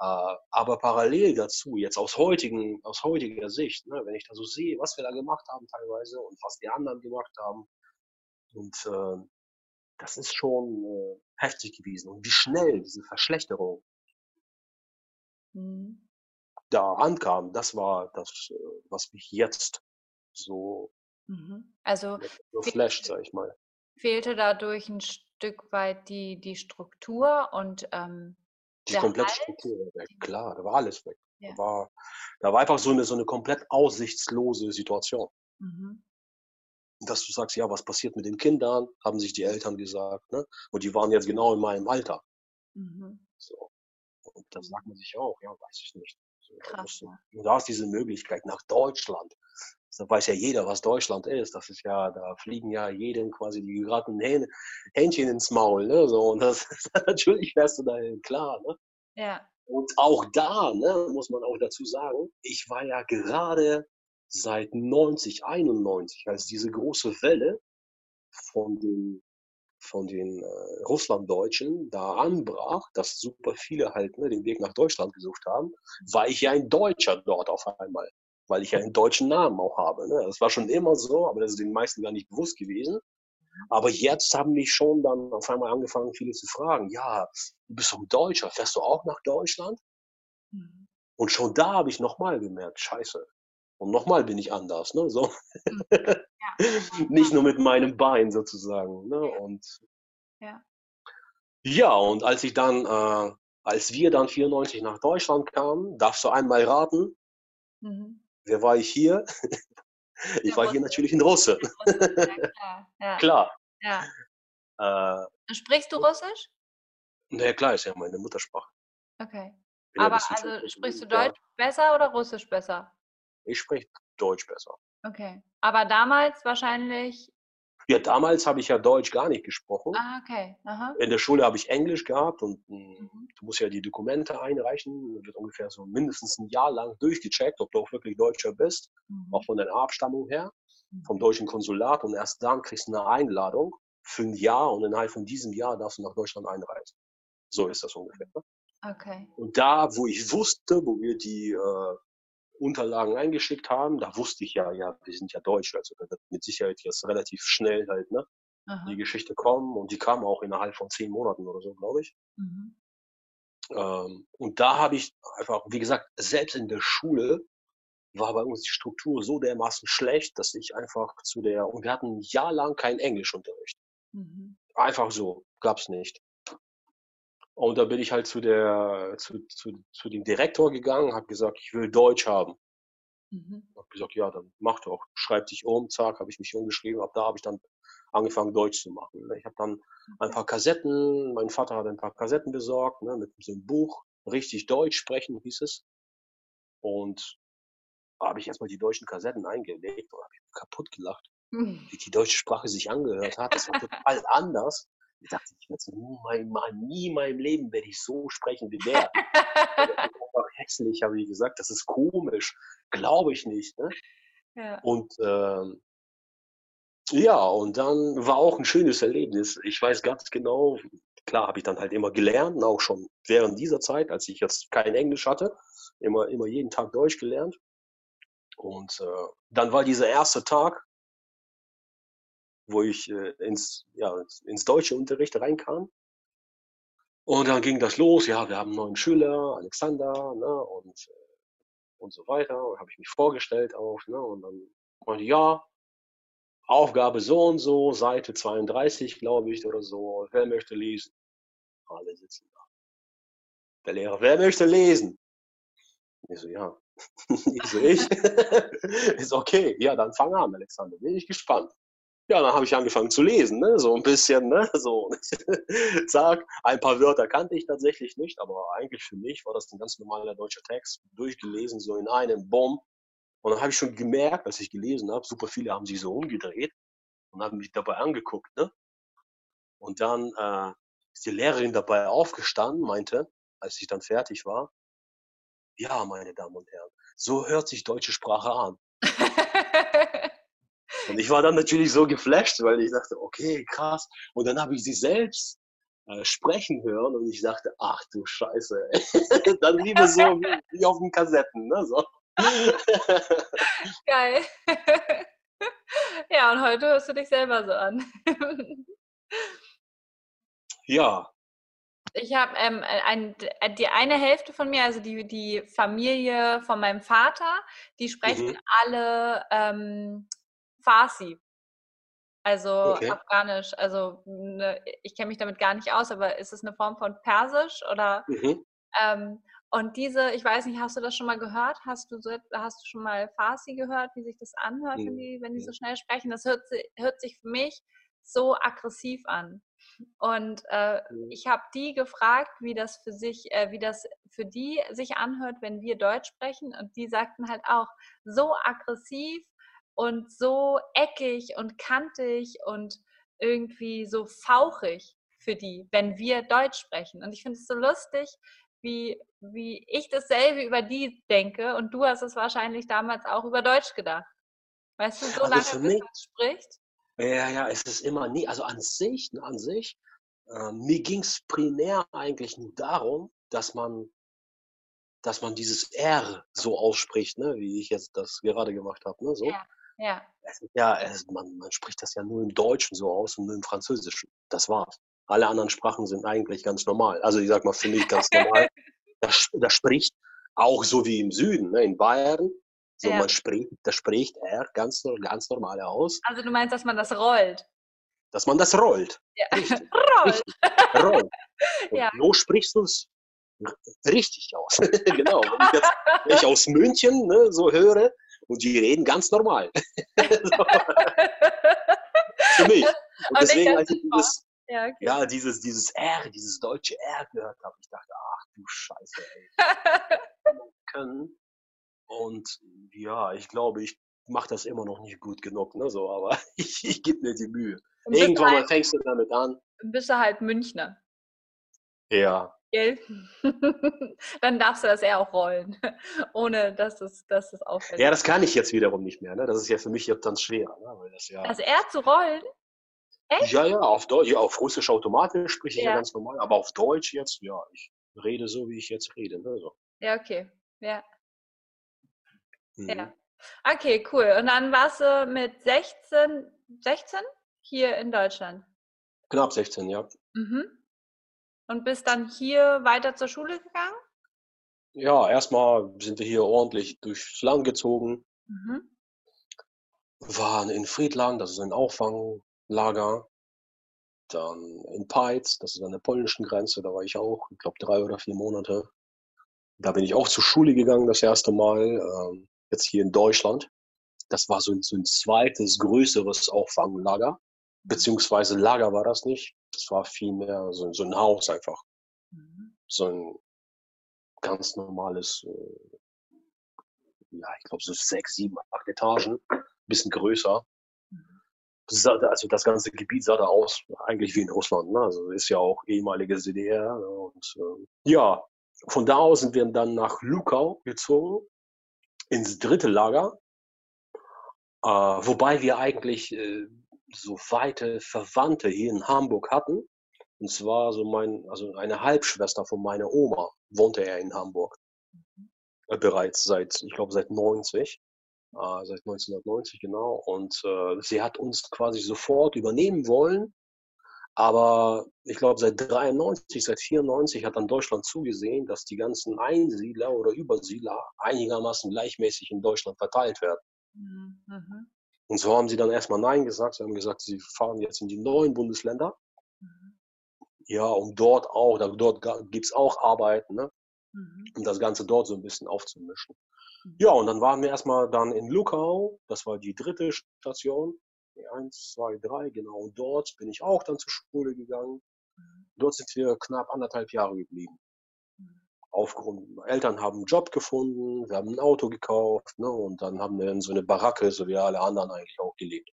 Äh, aber parallel dazu, jetzt aus, heutigen, aus heutiger Sicht, ne? wenn ich da so sehe, was wir da gemacht haben teilweise und was die anderen gemacht haben, und äh, das ist schon äh, heftig gewesen. Und wie schnell diese Verschlechterung Mhm. da ankam, das war das, äh, was mich jetzt so, Mhm. Also so flasht, sag ich mal. fehlte dadurch ein Stück weit die, die Struktur und ähm, Die komplette Halt. Struktur war weg, klar, da war alles weg. Ja. Da, war, da war einfach so eine, so eine komplett aussichtslose Situation. Mhm. Dass du sagst, ja, was passiert mit den Kindern, haben sich die Eltern gesagt. Ne? Und die waren jetzt genau in meinem Alter. Mhm. So. Und da sagt man sich auch, ja, weiß ich nicht. So, da, Krass, musst du, ja. du hast diese Möglichkeit nach Deutschland. Da weiß ja jeder, was Deutschland ist. Das ist ja, da fliegen ja jedem quasi die geraten Hähn, Hähnchen ins Maul. Ne? So, und das, natürlich wärst du dahin, klar. Ne? Ja. Und auch da, ne, muss man auch dazu sagen, ich war ja gerade seit 90, 91, als diese große Welle von den, von den äh, Russlanddeutschen da anbrach, dass super viele halt ne, den Weg nach Deutschland gesucht haben, war ich ja ein Deutscher dort auf einmal, weil ich ja einen deutschen Namen auch habe. Ne? Das war schon immer so, aber das ist den meisten gar nicht bewusst gewesen. Aber jetzt haben mich schon dann auf einmal angefangen, viele zu fragen, ja, du bist doch ein Deutscher, fährst du auch nach Deutschland? Mhm. Und schon da habe ich nochmal gemerkt, scheiße. Und nochmal bin ich anders, ne? So. Mhm. Ja. Nicht nur mit meinem Bein sozusagen. Ne? Ja. Und Ja. ja, und als ich dann, äh, als wir dann 94 nach Deutschland kamen, darfst du einmal raten, Mhm. wer war ich hier? Ich war hier natürlich ein Russe. Ja klar. Klar. ja. Äh, Sprichst du Russisch? naja, klar, ist ja meine Muttersprache. Okay. Aber also sprichst du Deutsch besser oder Russisch besser? Ich spreche Deutsch besser. Okay. Aber damals wahrscheinlich Ja, damals habe ich ja Deutsch gar nicht gesprochen. Ah, okay. Aha. In der Schule habe ich Englisch gehabt und hm, Mhm. du musst ja die Dokumente einreichen. Wird ungefähr so mindestens ein Jahr lang durchgecheckt, ob du auch wirklich Deutscher bist, auch Mhm. von deiner Abstammung her, vom Mhm. deutschen Konsulat. Und erst dann kriegst du eine Einladung für ein Jahr und innerhalb von diesem Jahr darfst du nach Deutschland einreisen. So ist das ungefähr. Ne? Okay. Und da, wo ich wusste, wo wir die äh, Unterlagen eingeschickt haben, da wusste ich ja, ja, wir sind ja Deutsch, also da wird mit Sicherheit jetzt relativ schnell halt, ne, die Aha. Geschichte kommen und die kam auch innerhalb von zehn Monaten oder so, glaube ich. Mhm. Ähm, und da habe ich einfach, wie gesagt, selbst in der Schule war bei uns die Struktur so dermaßen schlecht, dass ich einfach zu der, und wir hatten ein Jahr lang keinen Englischunterricht. Mhm. Einfach so, gab's nicht. Und da bin ich halt zu der, zu, zu, zu dem Direktor gegangen, habe gesagt, ich will Deutsch haben. Mhm. Hab gesagt, ja, dann mach doch. Schreib dich um, zack, habe ich mich umgeschrieben. Ab da habe ich dann angefangen, Deutsch zu machen. ne. Ich habe dann ein paar Kassetten, mein Vater hat ein paar Kassetten besorgt, ne, mit so einem Buch, richtig Deutsch sprechen hieß es. Und da habe ich erstmal die deutschen Kassetten eingelegt und habe kaputt gelacht, wie die deutsche Sprache sich angehört hat. Das war total anders. Ich dachte, ich werde nie, mein, nie in meinem Leben werde ich so sprechen wie der. Hässlich, habe ich gesagt. Das ist komisch. Glaube ich nicht. Ne? ja. Und ähm, ja, und dann war auch ein schönes Erlebnis. Ich weiß ganz genau, klar habe ich dann halt immer gelernt, auch schon während dieser Zeit, als ich jetzt kein Englisch hatte, immer, immer jeden Tag Deutsch gelernt. Und äh, dann war dieser erste Tag, wo ich äh, ins, ja, ins, deutsche Unterricht reinkam. Und dann ging das los, ja, wir haben einen neuen Schüler, Alexander, ne, und, äh, und so weiter. Und habe ich mich vorgestellt auch, ne, und dann meinte, ja, Aufgabe so und so, Seite 32, glaube ich, oder so. Wer möchte lesen? Alle sitzen da. Der Lehrer, wer möchte lesen? Ich so, ja. Ich so, ich? Ist okay. Ja, dann fang an, Alexander. Bin ich gespannt. Ja, dann habe ich angefangen zu lesen, ne? so ein bisschen, ne? so. Zack, ein paar Wörter kannte ich tatsächlich nicht, aber eigentlich für mich war das ein ganz normaler deutscher Text, durchgelesen, so in einem Bumm. Und dann habe ich schon gemerkt, als ich gelesen habe, super viele haben sich so umgedreht und haben mich dabei angeguckt. Ne? Und dann äh, ist die Lehrerin dabei aufgestanden, meinte, als ich dann fertig war, ja, meine Damen und Herren, so hört sich deutsche Sprache an. Und ich war dann natürlich so geflasht, weil ich dachte, okay, krass. Und dann habe ich sie selbst äh, sprechen hören und ich dachte, ach du Scheiße. Ey. dann lieber so wie, auf den Kassetten. Ne? So. Geil. ja, und heute hörst du dich selber so an. ja, Ich habe ähm, ein, die eine Hälfte von mir, also die, die Familie von meinem Vater, die sprechen Mhm. alle ähm, Farsi, also Okay. Afghanisch. Also ne, ich kenne mich damit gar nicht aus, aber ist es eine Form von Persisch oder? Mhm. Ähm, und diese, ich weiß nicht, hast du das schon mal gehört? Hast du, so, hast du schon mal Farsi gehört, wie sich das anhört, wenn Mhm. die, wenn die so Mhm. schnell sprechen? Das hört, hört sich für mich so aggressiv an. Und äh, Mhm. ich habe die gefragt, wie das für sich, äh, wie das für die sich anhört, wenn wir Deutsch sprechen. Und die sagten halt auch, so aggressiv und so eckig und kantig und irgendwie so fauchig für die, wenn wir Deutsch sprechen. Und ich finde es so lustig, wie, wie ich dasselbe über die denke. Und du hast es wahrscheinlich damals auch über Deutsch gedacht. Weißt du, so Also lange für bis man spricht. ja, ja, es ist immer nie, also an sich, an sich, äh, mir ging es primär eigentlich nur darum, dass man, dass man dieses R so ausspricht, ne, wie ich jetzt das gerade gemacht habe, ne, so. Ja, ja. Ja, es, man, man spricht das ja nur im Deutschen so aus und nur im Französischen. Das war's. Alle anderen Sprachen sind eigentlich ganz normal. Also ich sag mal für mich ganz normal. Das, das spricht auch so wie im Süden, ne, in Bayern. So Ja. man spricht, das spricht R ganz, ganz normal aus, Also du meinst, dass man das rollt. dass man das rollt. Ja. Richtig, rollt. richtig. Rollt. Und Ja. so sprichst du es richtig aus. genau. Wenn ich jetzt wenn ich aus München ne, so höre und die reden ganz normal. für mich. Und deswegen, als ich dieses, ja, okay. ja, dieses, dieses R, dieses deutsche R gehört habe, ich dachte, ach du Scheiße, ey, können. Und ja, ich glaube, ich mache das immer noch nicht gut genug, ne, so, aber ich, ich gebe mir die Mühe. Irgendwann halt, fängst du damit an. Bist du halt Münchner. Ja. Gell? Dann darfst du das eher auch rollen, ohne dass es, dass es auffällt. Ja, das kann ich jetzt wiederum nicht mehr. Ne? Das ist ja für mich jetzt dann schwer. Ne? Weil das ja also eher zu rollen? Echt? Ja, ja, auf Deutsch, ja, auf Russisch automatisch spreche ich ja. ja ganz normal, aber auf Deutsch jetzt, ja, ich rede so, wie ich jetzt rede. Ne? So. Ja, okay. Ja. Mhm. Ja. Okay, cool. Und dann warst du mit 16, 16 hier in Deutschland? Knapp 16, ja. Mhm. Und bist dann hier weiter zur Schule gegangen? Ja, erstmal sind wir hier ordentlich durchs Land gezogen. Mhm. Waren in Friedland, das ist ein Auffanglager. Dann in Peitz, das ist an der polnischen Grenze, da war ich auch, ich glaube, drei oder vier Monate. Da bin ich auch zur Schule gegangen das erste Mal, ähm, jetzt hier in Deutschland. Das war so ein, so ein zweites, größeres Auffanglager. Beziehungsweise Lager war das nicht. Das war vielmehr so, so ein Haus einfach. Mhm. So ein ganz normales, äh, ja, ich glaube so sechs, sieben, acht Etagen. Bisschen größer. Mhm. also das ganze Gebiet sah da aus, eigentlich wie in Russland. Ne? Also ist ja auch ehemalige DDR. Ne? Und äh, ja, von da aus sind wir dann nach Lukau gezogen, ins dritte Lager. Äh, wobei wir eigentlich äh, so weite Verwandte hier in Hamburg hatten. Und zwar so mein, also eine Halbschwester von meiner Oma wohnte er in Hamburg. Mhm. Äh, bereits seit, ich glaube, seit 90. Äh, seit 1990 genau. Und äh, sie hat uns quasi sofort übernehmen wollen. Aber ich glaube, seit 93, seit 94 hat dann Deutschland zugesehen, dass die ganzen Einsiedler oder Übersiedler einigermaßen gleichmäßig in Deutschland verteilt werden. Mhm. Und so haben sie dann erstmal Nein gesagt. Sie haben gesagt, sie fahren jetzt in die neuen Bundesländer. Mhm. Ja, um dort auch, da, dort gibt es auch Arbeiten, ne? Mhm. um das Ganze dort so ein bisschen aufzumischen. Mhm. Ja, und dann waren wir erstmal dann in Lukau. Das war die dritte Station. Eins, zwei, drei, genau. Und dort bin ich auch dann zur Schule gegangen. Mhm. Dort sind wir knapp anderthalb Jahre geblieben aufgrund, Eltern haben einen Job gefunden, wir haben ein Auto gekauft ne, und dann haben wir in so eine Baracke, so wie alle anderen eigentlich auch gelebt.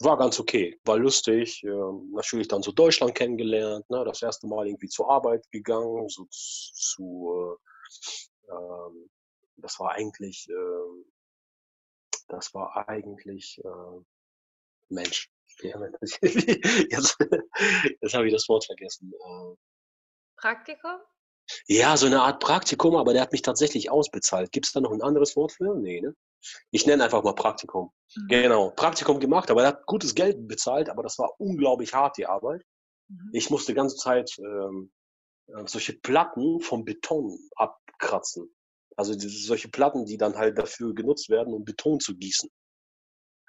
War ganz okay, war lustig, äh, natürlich dann so Deutschland kennengelernt, ne, das erste Mal irgendwie zur Arbeit gegangen, so zu, äh, äh, das war eigentlich, ähm, das war eigentlich, Mensch, jetzt, jetzt habe ich das Wort vergessen. Äh. Praktikum? Ja, so eine Art Praktikum, aber der hat mich tatsächlich ausbezahlt. Gibt es da noch ein anderes Wort für? Nee, ne? Ich nenne einfach mal Praktikum. Mhm. Genau, Praktikum gemacht, aber er hat gutes Geld bezahlt, aber das war unglaublich hart, die Arbeit. Mhm. Ich musste die ganze Zeit ähm, äh, solche Platten vom Beton abkratzen. Also solche Platten, die dann halt dafür genutzt werden, um Beton zu gießen.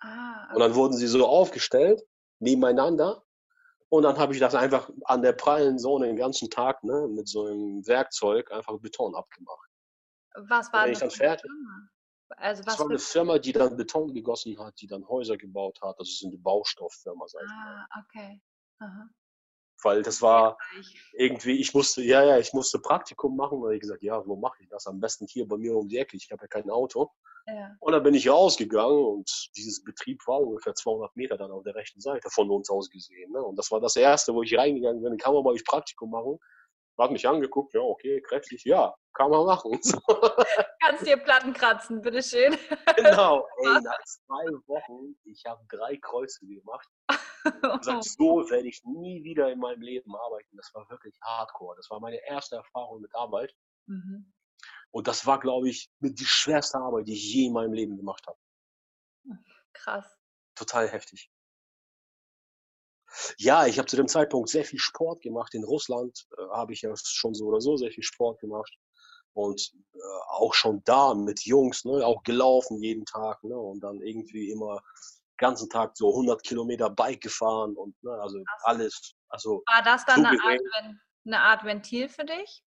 Ah, okay. Und dann wurden sie so aufgestellt, nebeneinander, und dann habe ich das einfach an der prallen Sonne den ganzen Tag ne, mit so einem Werkzeug einfach Beton abgemacht. Was war das? Dann fertig. Also was das war eine Firma, die dann Beton gegossen hat, die dann Häuser gebaut hat. Das ist eine Baustofffirma, sag ich mal. Ah, okay. Aha. Weil das war irgendwie, ich musste, ja, ja, ich musste Praktikum machen. Und ich gesagt, ja, wo mache ich das? Am besten hier bei mir um die Ecke. Ich habe ja kein Auto. Ja. Und dann bin ich rausgegangen und dieses Betrieb war ungefähr 200 Meter dann auf der rechten Seite von uns aus gesehen. Ne? Und das war das erste, wo ich reingegangen bin. Kann man bei euch Praktikum machen? Hat mich angeguckt, ja, okay, kräftig, ja, kann man machen. Kannst dir Platten kratzen, bitteschön. Genau, ey, nach zwei Wochen, ich habe drei Kreuze gemacht. Und gesagt, so werde ich nie wieder in meinem Leben arbeiten. Das war wirklich hardcore. Das war meine erste Erfahrung mit Arbeit. Mhm. Und das war, glaube ich, die schwerste Arbeit, die ich je in meinem Leben gemacht habe. Krass. Total heftig. Ja, ich habe zu dem Zeitpunkt sehr viel Sport gemacht. In Russland äh, habe ich ja schon so oder so sehr viel Sport gemacht. Und äh, auch schon da mit Jungs, ne, auch gelaufen jeden Tag. Ne, und dann irgendwie immer ganzen Tag so 100 Kilometer Bike gefahren und ne, also alles. Also War das dann eine Art, eine Art Ventil für dich?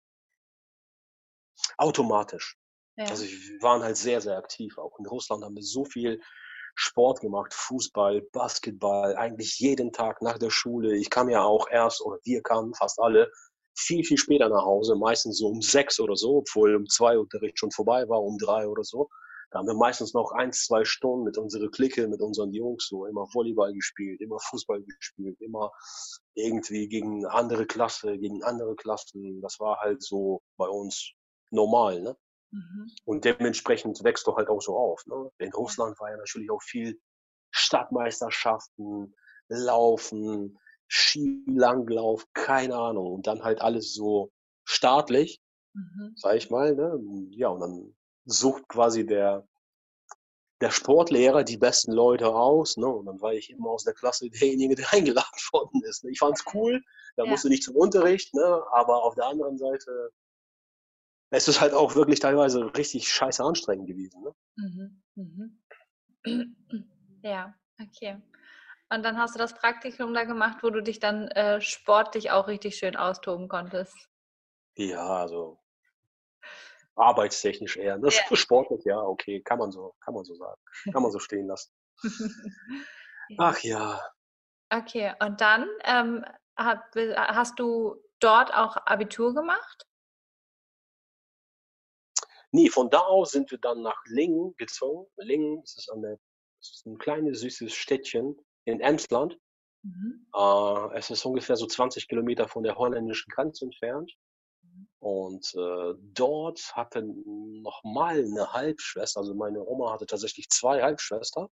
Automatisch. Ja. Also wir waren halt sehr, sehr aktiv. Auch in Russland haben wir so viel Sport gemacht, Fußball, Basketball, eigentlich jeden Tag nach der Schule. Ich kam ja auch erst, oder wir kamen fast alle, viel, viel später nach Hause, meistens so um sechs oder so, obwohl um zwei Unterricht schon vorbei war, um drei oder so. Da haben wir meistens noch ein, zwei Stunden mit unserer Clique, mit unseren Jungs so immer Volleyball gespielt, immer Fußball gespielt, immer irgendwie gegen andere Klasse, gegen andere Klassen. Das war halt so bei uns normal, ne? Mhm. Und dementsprechend wächst du halt auch so auf. Ne? In Russland war ja natürlich auch viel Stadtmeisterschaften, Laufen, Skilanglauf, keine Ahnung. Und dann halt alles so staatlich, mhm. sag ich mal. Ne? Ja, und dann sucht quasi der, der Sportlehrer die besten Leute aus. Ne? Und dann war ich immer aus der Klasse derjenige, der eingeladen worden ist. Ne? Ich fand's cool, da ja. musste nicht zum Unterricht, ne? aber auf der anderen Seite es ist halt auch wirklich teilweise richtig scheiße anstrengend gewesen. Ne? Mhm. Mhm. Ja, okay. Und dann hast du das Praktikum da gemacht, wo du dich dann äh, sportlich auch richtig schön austoben konntest. Ja, also arbeitstechnisch eher. Das ja. sportlich, ja, okay, kann man so, kann man so sagen. Kann man so stehen lassen. Ach ja. Okay, und dann ähm, hast du dort auch Abitur gemacht? Nee, von da aus sind wir dann nach Lingen gezogen. Lingen, ist, eine, ist ein kleines, süßes Städtchen in Emsland. Mhm. Äh, es ist ungefähr so 20 Kilometer von der holländischen Grenze entfernt. Mhm. Und äh, dort hatte noch mal eine Halbschwester, also meine Oma hatte tatsächlich zwei Halbschwestern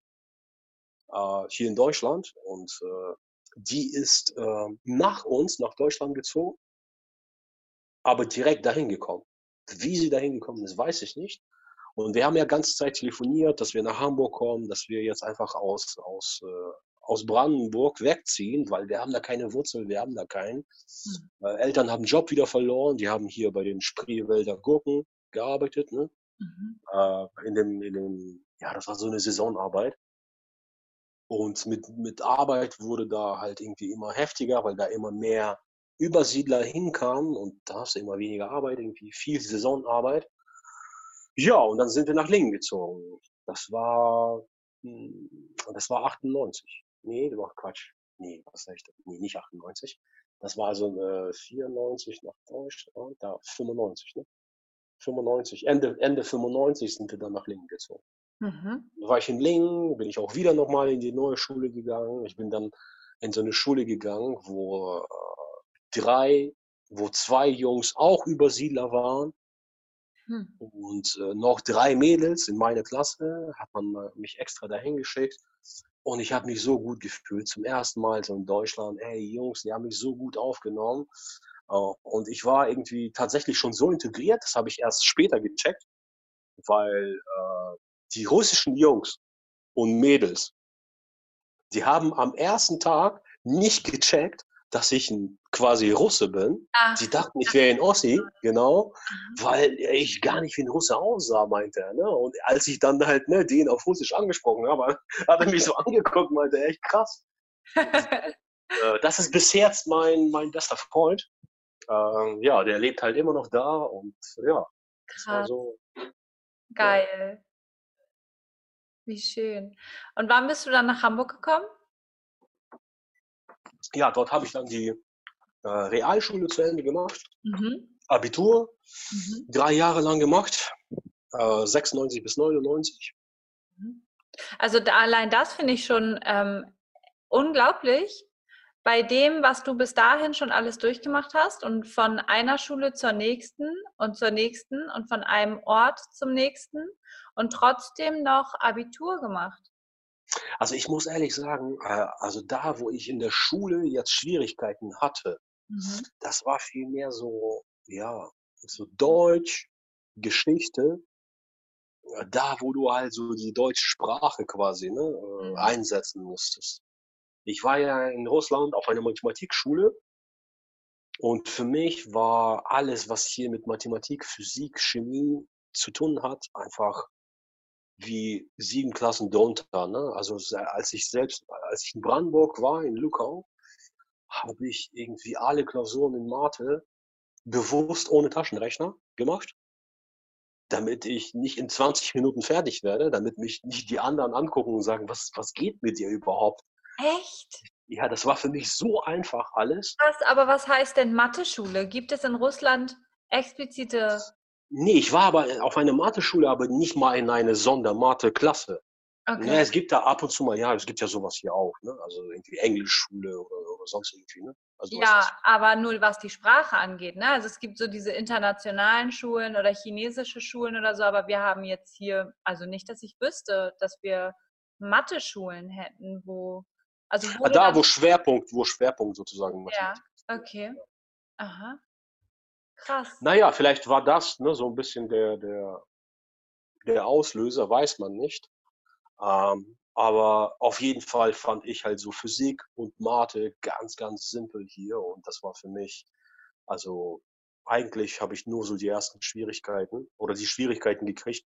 äh, hier in Deutschland. Und äh, die ist äh, nach uns, nach Deutschland gezogen, aber direkt dahin gekommen. Wie sie dahin gekommen ist, weiß ich nicht. Und wir haben ja ganze Zeit telefoniert, dass wir nach Hamburg kommen, dass wir jetzt einfach aus, aus, äh, aus Brandenburg wegziehen, weil wir haben da keine Wurzel, wir haben da keinen. Mhm. Äh, Eltern haben Job wieder verloren, die haben hier bei den Spreewälder Gurken gearbeitet, ne? Mhm. Äh, in dem, in dem, ja, das war so eine Saisonarbeit. Und mit, mit Arbeit wurde da halt irgendwie immer heftiger, weil da immer mehr Übersiedler hinkamen und da hast du immer weniger Arbeit, irgendwie viel Saisonarbeit. Ja, und dann sind wir nach Lingen gezogen. Das war, hm, das war 98. Nee, das war Quatsch. Nee, was denn? Nee, nicht 98. Das war also äh, 94 nach Deutschland, da 95, ne? 95, Ende, Ende 95 sind wir dann nach Lingen gezogen. Mhm. Da war ich in Lingen, bin ich auch wieder nochmal in die neue Schule gegangen. Ich bin dann in so eine Schule gegangen, wo äh, drei, wo zwei Jungs auch Übersiedler waren. Hm. Und äh, noch drei Mädels in meiner Klasse hat man äh, mich extra dahin geschickt. Und ich habe mich so gut gefühlt. Zum ersten Mal so in Deutschland. Ey, Jungs, die haben mich so gut aufgenommen. Uh, und ich war irgendwie tatsächlich schon so integriert, das habe ich erst später gecheckt, weil uh, die russischen Jungs und Mädels, die haben am ersten Tag nicht gecheckt, dass ich ein quasi Russe bin. Ach, Sie dachten, ich wäre ein Ossi, genau, weil ich gar nicht wie ein Russe aussah, meinte er. Ne? Und als ich dann halt ne, den auf Russisch angesprochen habe, hat er mich so angeguckt, meinte, echt krass. äh, das ist bis jetzt mein, mein bester Freund. Ähm, ja, der lebt halt immer noch da und ja, das war so. Geil. Ja. Wie schön. Und wann bist du dann nach Hamburg gekommen? Ja, dort habe ich dann die äh, Realschule zu Ende gemacht, mhm. Abitur, mhm. drei Jahre lang gemacht, äh, 96 bis 99. Mhm. Also da, allein das finde ich schon ähm, unglaublich, bei dem, was du bis dahin schon alles durchgemacht hast und von einer Schule zur nächsten und zur nächsten und von einem Ort zum nächsten und trotzdem noch Abitur gemacht. Also ich muss ehrlich sagen, äh, also da, wo ich in der Schule jetzt Schwierigkeiten hatte, mhm. das war vielmehr so, ja, so Deutsch, Geschichte, äh, da, wo du halt so die deutsche Sprache quasi ne, äh, mhm. einsetzen musstest. Ich war ja in Russland auf einer Mathematikschule und für mich war alles, was hier mit Mathematik, Physik, Chemie zu tun hat, einfach wie sieben Klassen drunter. Ne? Also als ich selbst, als ich in Brandenburg war, in Lukau, habe ich irgendwie alle Klausuren in Mathe bewusst ohne Taschenrechner gemacht, damit ich nicht in 20 Minuten fertig werde, damit mich nicht die anderen angucken und sagen, was, was geht mit dir überhaupt? Echt? Ja, das war für mich so einfach alles. Was, aber was heißt denn Mathe-Schule? Gibt es in Russland explizite Nee, ich war aber auf einer Mathe-Schule, aber nicht mal in eine Sonder-Mathe-Klasse. Okay. Ne, es gibt da ab und zu mal, ja, es gibt ja sowas hier auch, ne? Also irgendwie Englischschule oder, oder sonst irgendwie, ne? Also Ja, aber nur was die Sprache angeht. Ne? Also es gibt so diese internationalen Schulen oder chinesische Schulen oder so, aber wir haben jetzt hier, also nicht, dass ich wüsste, dass wir Mathe-Schulen hätten, wo, also wo Ah, du da, wo Schwerpunkt, wo Schwerpunkt sozusagen Ja, Mathematik. okay. Aha. Krass. Naja, vielleicht war das ne, so ein bisschen der, der, der Auslöser, weiß man nicht. Ähm, aber auf jeden Fall fand ich halt so Physik und Mathe ganz, ganz simpel hier und das war für mich, also eigentlich habe ich nur so die ersten Schwierigkeiten oder die Schwierigkeiten gekriegt,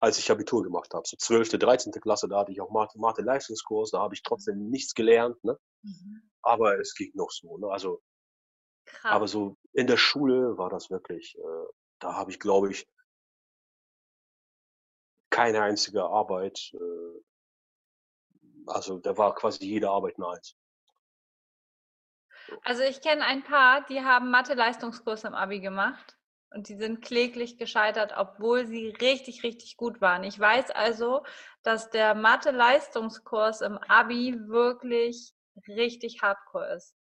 als ich Abitur gemacht habe. So 12., 13. Klasse, da hatte ich auch Mathe, Mathe-Leistungskurs, da habe ich trotzdem nichts gelernt, ne? Mhm. aber es ging noch so. Ne? Also Krass. Aber so in der Schule war das wirklich, äh, da habe ich, glaube ich, keine einzige Arbeit, äh, also da war quasi jede Arbeit eine Eins. Also ich kenne ein paar, die haben Mathe-Leistungskurs im Abi gemacht und die sind kläglich gescheitert, obwohl sie richtig, richtig gut waren. Ich weiß also, dass der Mathe-Leistungskurs im Abi wirklich richtig hardcore ist.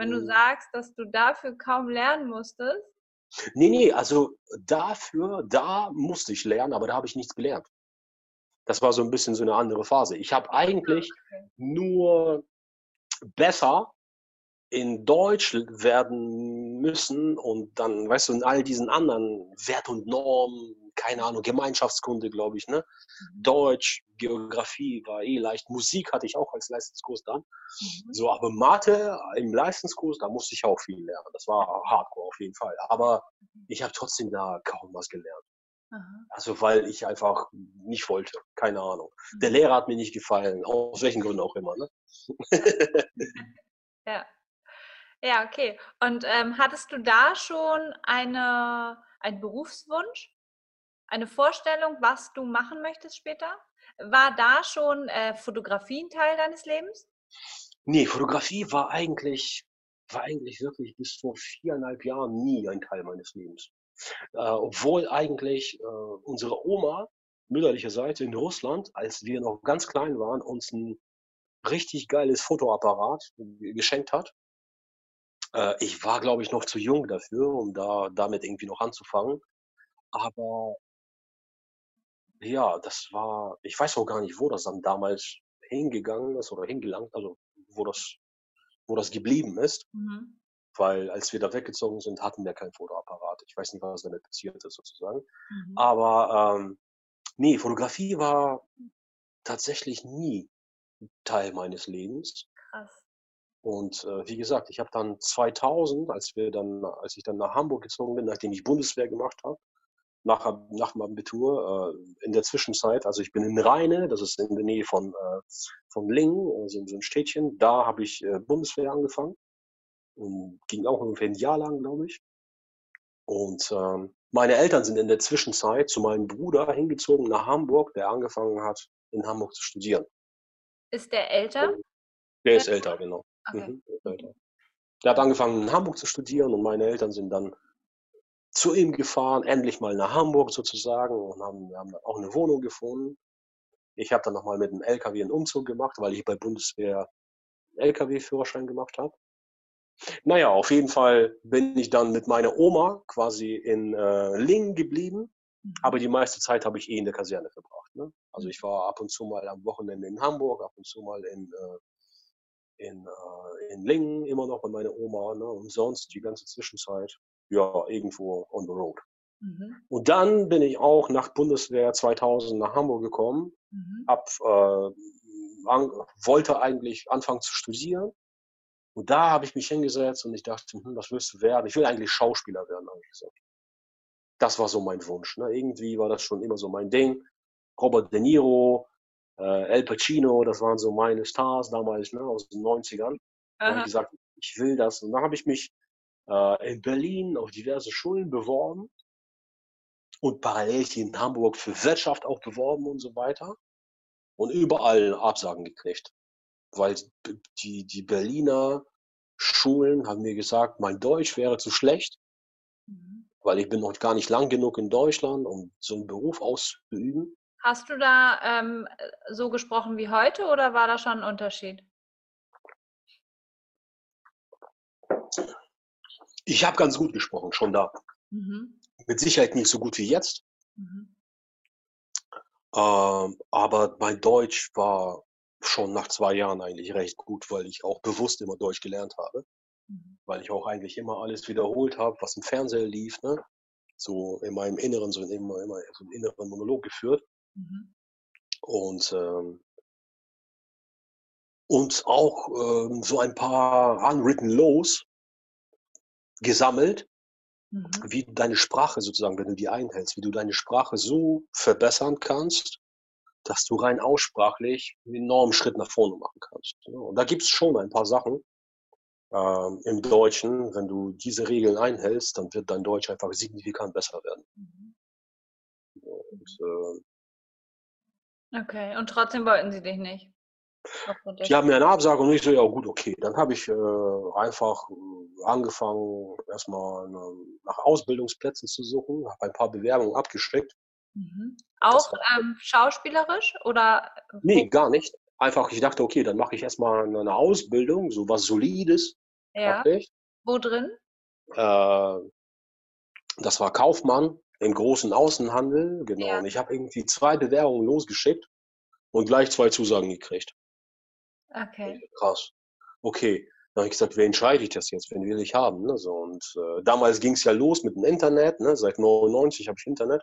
Wenn du Mhm. sagst, dass du dafür kaum lernen musstest, Nee, nee, also dafür, da musste ich lernen, aber da habe ich nichts gelernt. Das war so ein bisschen so eine andere Phase. Ich habe eigentlich okay. nur besser in Deutsch werden müssen und dann, weißt du, in all diesen anderen Wert und Normen, keine Ahnung, Gemeinschaftskunde, glaube ich, ne? Mhm. Deutsch, Geografie war eh leicht. Musik hatte ich auch als Leistungskurs dann. Mhm. So, aber Mathe im Leistungskurs, da musste ich auch viel lernen. Das war hardcore auf jeden Fall. Aber ich habe trotzdem da kaum was gelernt. Aha. Also, weil ich einfach nicht wollte. Keine Ahnung. Der Mhm. Lehrer hat mir nicht gefallen. Aus welchen Gründen auch immer, ne? Ja. Ja, okay. Und ähm, hattest du da schon eine, einen Berufswunsch? Eine Vorstellung, was du machen möchtest später? War da schon äh, Fotografie ein Teil deines Lebens? Nee, Fotografie war eigentlich, war eigentlich wirklich bis vor viereinhalb Jahren nie ein Teil meines Lebens. Äh, obwohl eigentlich äh, unsere Oma mütterlicher Seite in Russland, als wir noch ganz klein waren, uns ein richtig geiles Fotoapparat geschenkt hat. Äh, ich war, glaube ich, noch zu jung dafür, um da damit irgendwie noch anzufangen. Aber ja, das war, ich weiß auch gar nicht, wo das dann damals hingegangen ist oder hingelangt, also wo das, wo das geblieben ist. Mhm. Weil als wir da weggezogen sind, hatten wir kein Fotoapparat. Ich weiß nicht, was damit passiert ist sozusagen. Mhm. Aber ähm, nee, Fotografie war tatsächlich nie Teil meines Lebens. Krass. Und äh, wie gesagt, ich habe dann 2000, als wir dann, als ich dann nach Hamburg gezogen bin, nachdem ich Bundeswehr gemacht habe, nach, nach dem Abitur, äh, in der Zwischenzeit, also ich bin in Rheine, das ist in der Nähe von, äh, von Lingen, also so ein Städtchen, da habe ich äh, Bundeswehr angefangen und ging auch ungefähr ein Jahr lang, glaube ich. Und ähm, meine Eltern sind in der Zwischenzeit zu meinem Bruder hingezogen nach Hamburg, der angefangen hat, in Hamburg zu studieren. Ist der älter? Der ist älter, genau. Okay. Mhm, der hat angefangen in Hamburg zu studieren und meine Eltern sind dann zu ihm gefahren, endlich mal nach Hamburg sozusagen und haben, haben auch eine Wohnung gefunden. Ich habe dann nochmal mit dem LKW einen Umzug gemacht, weil ich bei Bundeswehr LKW-Führerschein gemacht habe. Naja, auf jeden Fall bin ich dann mit meiner Oma quasi in äh, Lingen geblieben, Mhm. aber die meiste Zeit habe ich eh in der Kaserne verbracht. Ne? Also ich war ab und zu mal am Wochenende in Hamburg, ab und zu mal in, äh, in, äh, in Lingen immer noch bei meiner Oma ne? und sonst die ganze Zwischenzeit ja irgendwo on the road. Mhm. Und dann bin ich auch nach Bundeswehr 2000 nach Hamburg gekommen, Mhm. hab, äh, an, wollte eigentlich anfangen zu studieren. Und da habe ich mich hingesetzt und ich dachte, hm, was willst du werden? Ich will eigentlich Schauspieler werden, habe ich gesagt. Das war so mein Wunsch. Ne? Irgendwie war das schon immer so mein Ding. Robert De Niro, äh, Al Pacino, das waren so meine Stars damals ne, aus den 90ern. Da habe Aha. ich gesagt, ich will das. Und dann habe ich mich äh, in Berlin auf diverse Schulen beworben und parallel hier in Hamburg für Wirtschaft auch beworben und so weiter. Und überall Absagen gekriegt. Weil die, die Berliner Schulen haben mir gesagt, mein Deutsch wäre zu schlecht. Mhm. weil ich bin noch gar nicht lang genug in Deutschland, um so einen Beruf auszuüben. Hast du da ähm, so gesprochen wie heute oder war da schon ein Unterschied? Ich habe ganz gut gesprochen, schon da. Mhm. Mit Sicherheit nicht so gut wie jetzt, Mhm. ähm, aber mein Deutsch war schon nach zwei Jahren eigentlich recht gut, weil ich auch bewusst immer Deutsch gelernt habe, Mhm. weil ich auch eigentlich immer alles wiederholt habe, was im Fernseher lief, ne? So in meinem Inneren, so immer, immer so einen inneren Monolog geführt Mhm. und ähm, und auch ähm, so ein paar unwritten laws gesammelt, Mhm. wie du deine Sprache sozusagen, wenn du die einhältst, wie du deine Sprache so verbessern kannst, dass du rein aussprachlich einen enormen Schritt nach vorne machen kannst. Ja, und da gibt's schon ein paar Sachen ähm, im Deutschen. Wenn du diese Regeln einhältst, dann wird dein Deutsch einfach signifikant besser werden. Mhm. Und, äh, Okay, und trotzdem wollten sie dich nicht. Die haben mir eine Absage und ich so, ja gut, okay. Dann habe ich äh, einfach äh, angefangen, erstmal nach Ausbildungsplätzen zu suchen, habe ein paar Bewerbungen abgeschickt. Mhm. Auch ähm, schauspielerisch oder Nee, gar nicht. Einfach, ich dachte, okay, dann mache ich erstmal eine Ausbildung, so was Solides, ja, wo drin? Äh, das war Kaufmann im großen Außenhandel, genau. Ja. Und ich habe irgendwie zwei Bewerbungen losgeschickt und gleich zwei Zusagen gekriegt. Okay. Krass. Okay. Dann habe ich gesagt, wer entscheide ich das jetzt? Wen will ich haben? Ne? So, und äh, damals ging es ja los mit dem Internet. Ne? Seit 99 habe ich Internet.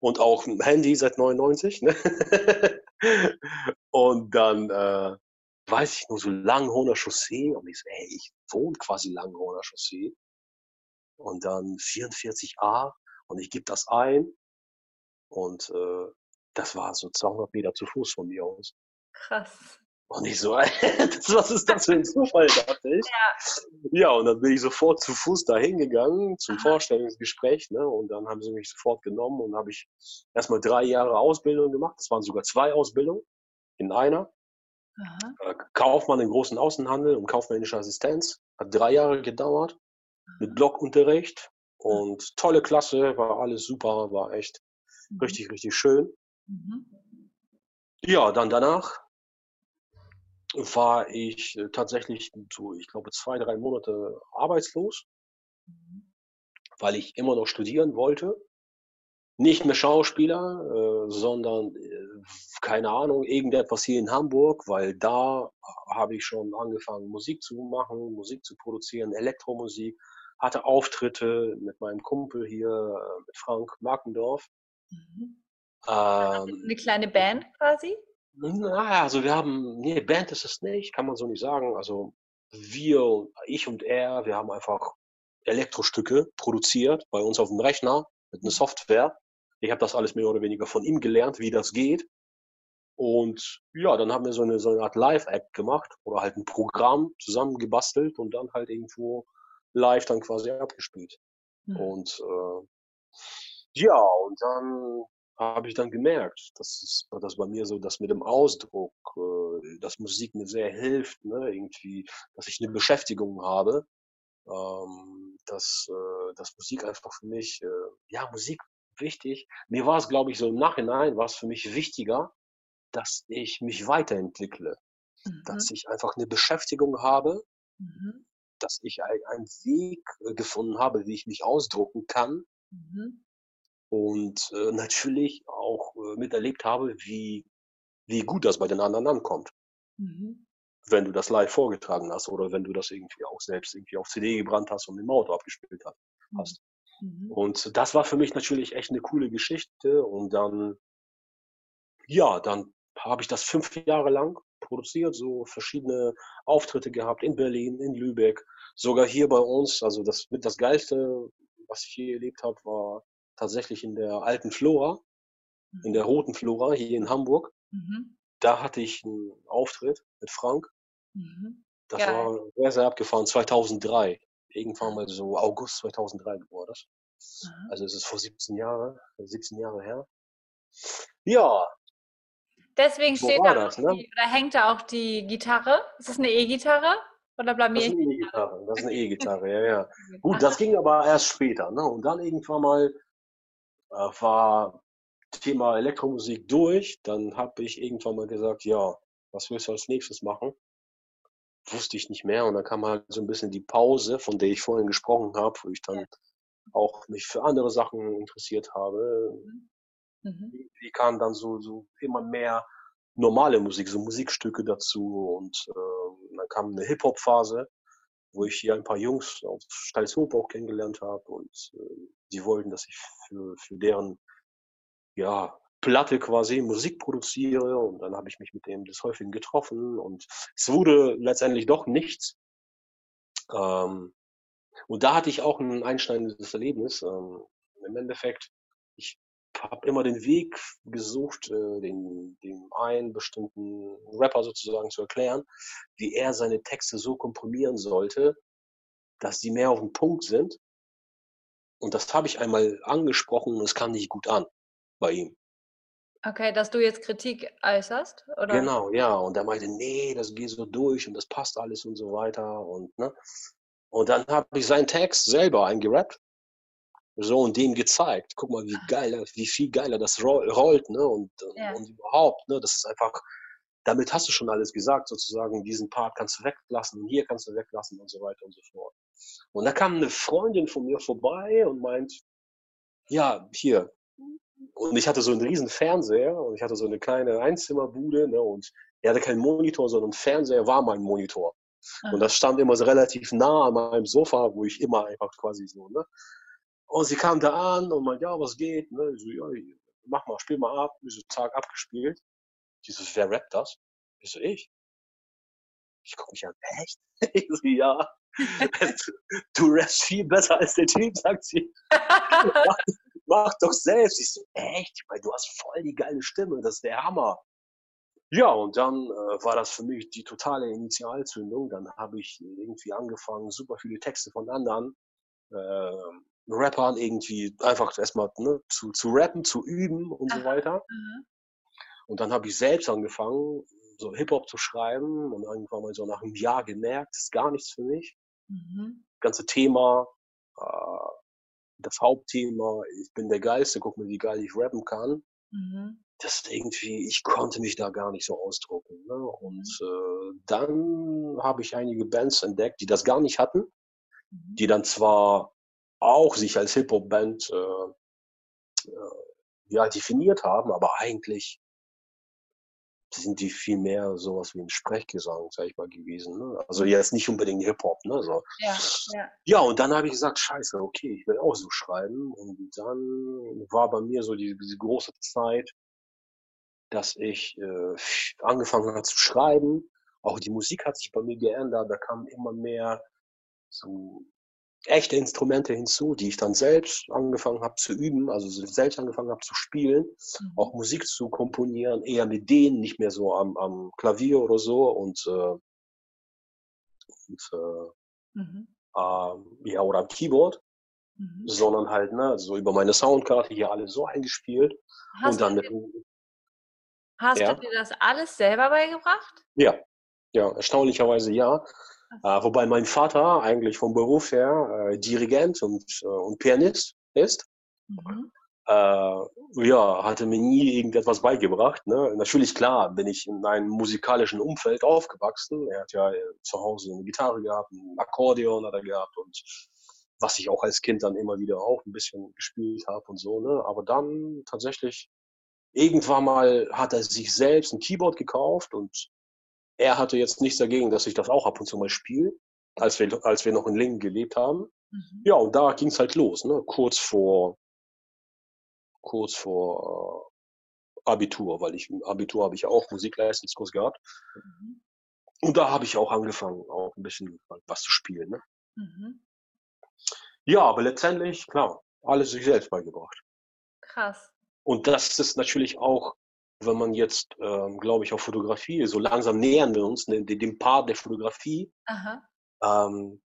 Und auch ein Handy seit 99. Ne? und dann äh, weiß ich nur so Langhorner Chaussee. Und ich so, ey, ich wohne quasi Langhorner Chaussee. Und dann 44a. Und ich gebe das ein. Und äh, das war so 200 Meter zu Fuß von mir aus. Krass. Und ich so, das, was ist das für ein Zufall, dachte ich. Ja, und dann bin ich sofort zu Fuß dahin gegangen zum. Vorstellungsgespräch. Ne? Und dann haben sie mich sofort genommen und habe ich erstmal drei Jahre Ausbildung gemacht. Das waren sogar zwei Ausbildungen in einer. Aha. Äh, Kaufmann im großen Außenhandel und kaufmännische Assistenz. Hat drei Jahre gedauert mit Blockunterricht. Und tolle Klasse, war alles super, war echt Mhm. richtig, richtig schön. Mhm. Ja, dann danach war ich äh, tatsächlich so, ich glaube, zwei, drei Monate arbeitslos, Mhm. weil ich immer noch studieren wollte. Nicht mehr Schauspieler, äh, sondern, äh, keine Ahnung, irgendetwas hier in Hamburg, weil da habe ich schon angefangen, Musik zu machen, Musik zu produzieren, Elektromusik, hatte Auftritte mit meinem Kumpel hier, äh, mit Frank Markendorf. Mhm. Ähm, Eine kleine Band quasi? Na, also wir haben, nee, Band ist es nicht, kann man so nicht sagen. Also wir, ich und er, wir haben einfach Elektrostücke produziert bei uns auf dem Rechner mit einer Software. Ich habe das alles mehr oder weniger von ihm gelernt, wie das geht. Und ja, dann haben wir so eine, so eine Art Live-Act gemacht oder halt ein Programm zusammengebastelt und dann halt irgendwo live dann quasi abgespielt. Mhm. Und äh, ja, und dann habe ich dann gemerkt, dass es das bei mir so, dass mit dem Ausdruck, äh, dass Musik mir sehr hilft, ne, irgendwie, dass ich eine Beschäftigung habe, ähm, dass, äh, dass Musik einfach für mich, äh, ja, Musik wichtig. Mir war es, glaube ich, so im Nachhinein war es für mich wichtiger, dass ich mich weiterentwickle, dass Mhm. ich einfach eine Beschäftigung habe, Mhm. Dass ich ein, einen Weg äh, gefunden habe, wie ich mich ausdrucken kann Mhm. und äh, natürlich auch äh, miterlebt habe, wie, wie gut das bei den anderen ankommt, Mhm. wenn du das live vorgetragen hast oder wenn du das irgendwie auch selbst irgendwie auf CD gebrannt hast und im Auto abgespielt hast. hast. Mhm. Und das war für mich natürlich echt eine coole Geschichte und dann, ja, dann habe ich das fünf Jahre lang produziert, so verschiedene Auftritte gehabt in Berlin, in Lübeck, sogar hier bei uns. Also das mit das Geilste, was ich hier erlebt habe, war tatsächlich in der alten Flora, in der roten Flora hier in Hamburg. Mhm. Da hatte ich einen Auftritt mit Frank. Mhm. Das Geil. war sehr, sehr abgefahren, 2003. Irgendwann mal so August 2003 war das. Aha. Also es ist vor 17 Jahren, 17 Jahre her. Ja, Deswegen steht da das, ne? die, oder hängt da auch die Gitarre. Ist das eine E-Gitarre? Oder blamier Das ist ich? E-Gitarre, das ist eine E-Gitarre, ja, ja. Gut, das ging aber erst später, ne? Und dann irgendwann mal äh, war Thema Elektromusik durch. Dann habe ich irgendwann mal gesagt, ja, was willst du als nächstes machen? Wusste ich nicht mehr. Und dann kam halt so ein bisschen die Pause, von der ich vorhin gesprochen habe, wo ich dann Ja. auch mich für andere Sachen interessiert habe. Mhm. Irgendwie kam dann so, so immer mehr normale Musik, so Musikstücke dazu und äh, dann kam eine Hip-Hop-Phase, wo ich hier ein paar Jungs auf Stalshoop auch kennengelernt habe und äh, die wollten, dass ich für, für deren ja, Platte quasi Musik produziere und dann habe ich mich mit dem des Häufigen getroffen und es wurde letztendlich doch nichts. Ähm, und da hatte ich auch ein einschneidendes Erlebnis. Ähm, Im Endeffekt, ich habe immer den Weg gesucht, äh, den, dem einen bestimmten Rapper sozusagen zu erklären, wie er seine Texte so komprimieren sollte, dass die mehr auf den Punkt sind. Und das habe ich einmal angesprochen und es kam nicht gut an bei ihm. Okay, dass du jetzt Kritik äußerst, oder? Genau, ja. Und er meinte, nee, das geht so durch und das passt alles und so weiter. Und, ne? und dann habe ich seinen Text selber eingerappt. So und dem gezeigt. Guck mal, wie geiler, wie viel geiler das roll- rollt, ne? Und, Ja. und überhaupt, ne? Das ist einfach, damit hast du schon alles gesagt, sozusagen. Diesen Part kannst du weglassen und hier kannst du weglassen und so weiter und so fort. Und da kam eine Freundin von mir vorbei und meint, ja, hier. Und ich hatte so einen riesen Fernseher und ich hatte so eine kleine Einzimmerbude, ne? Und er hatte keinen Monitor, sondern Fernseher war mein Monitor. Und das stand immer so relativ nah an meinem Sofa, wo ich immer einfach quasi so, ne? Und sie kam da an und meinte, ja, was geht? Ne? Ich so, ja, mach mal, spiel mal ab. Ich so, Tag abgespielt. Die so, wer rappt das? Ich so, ich. Ich guck mich an, echt? Ich so, ja. Du rappst viel besser als der Typ, sagt sie. Mach doch selbst. Ich so, echt? Meine, du hast voll die geile Stimme, das ist der Hammer. Ja, und dann äh, war das für mich die totale Initialzündung. Dann habe ich irgendwie angefangen, super viele Texte von anderen äh, Rappern irgendwie einfach erstmal ne, zu, zu rappen, zu üben und so weiter. Mhm. Und dann habe ich selbst angefangen, so Hip-Hop zu schreiben und irgendwann mal so nach einem Jahr gemerkt, das ist gar nichts für mich. Mhm. Das ganze Thema, äh, das Hauptthema, ich bin der Geilste, guck mal, wie geil ich rappen kann. Mhm. Das ist irgendwie, ich konnte mich da gar nicht so ausdrucken. Ne? Und äh, dann habe ich einige Bands entdeckt, die das gar nicht hatten, Mhm. die dann zwar auch sich als Hip-Hop-Band äh, äh, ja, definiert haben, aber eigentlich sind die viel mehr sowas wie ein Sprechgesang, sag ich mal, gewesen. Ne? Also jetzt nicht unbedingt Hip-Hop. Ne? So. Ja, ja. Ja, und dann habe ich gesagt, scheiße, okay, ich will auch so schreiben. Und dann war bei mir so die, diese große Zeit, dass ich äh, angefangen habe zu schreiben. Auch die Musik hat sich bei mir geändert. Da kamen immer mehr so echte Instrumente hinzu, die ich dann selbst angefangen habe zu üben, also so selbst angefangen habe zu spielen, Mhm. auch Musik zu komponieren, eher mit denen, nicht mehr so am, am Klavier oder so und, äh, und äh, Mhm. ähm, ja, oder am Keyboard, Mhm. sondern halt ne, so über meine Soundkarte hier alles so eingespielt Hast, und dann du, mit, dir- hast ja. du dir das alles selber beigebracht? ja, ja, erstaunlicherweise ja. Äh, wobei mein Vater eigentlich vom Beruf her äh, Dirigent und, äh, und Pianist ist. Mhm. äh, ja, hatte mir nie irgendetwas beigebracht. Ne? Natürlich, klar, bin ich in einem musikalischen Umfeld aufgewachsen. Er hat ja äh, zu Hause eine Gitarre gehabt, ein Akkordeon hat er gehabt und was ich auch als Kind dann immer wieder auch ein bisschen gespielt habe und so. Ne? Aber dann tatsächlich, irgendwann mal hat er sich selbst ein Keyboard gekauft und er hatte jetzt nichts dagegen, dass ich das auch ab und zu mal spiele, als wir, als wir noch in Lingen gelebt haben. Mhm. Ja, und da ging es halt los, ne? kurz vor kurz vor äh, Abitur, weil ich im Abitur habe ich ja auch Musikleistungskurs gehabt. Mhm. Und da habe ich auch angefangen, auch ein bisschen was zu spielen. Ne? Mhm. Ja, aber letztendlich, klar, alles sich selbst beigebracht. Krass. Und das ist natürlich auch, wenn man jetzt, ähm, glaube ich, auf Fotografie, so langsam nähern wir uns ne, dem Part der Fotografie, ähm,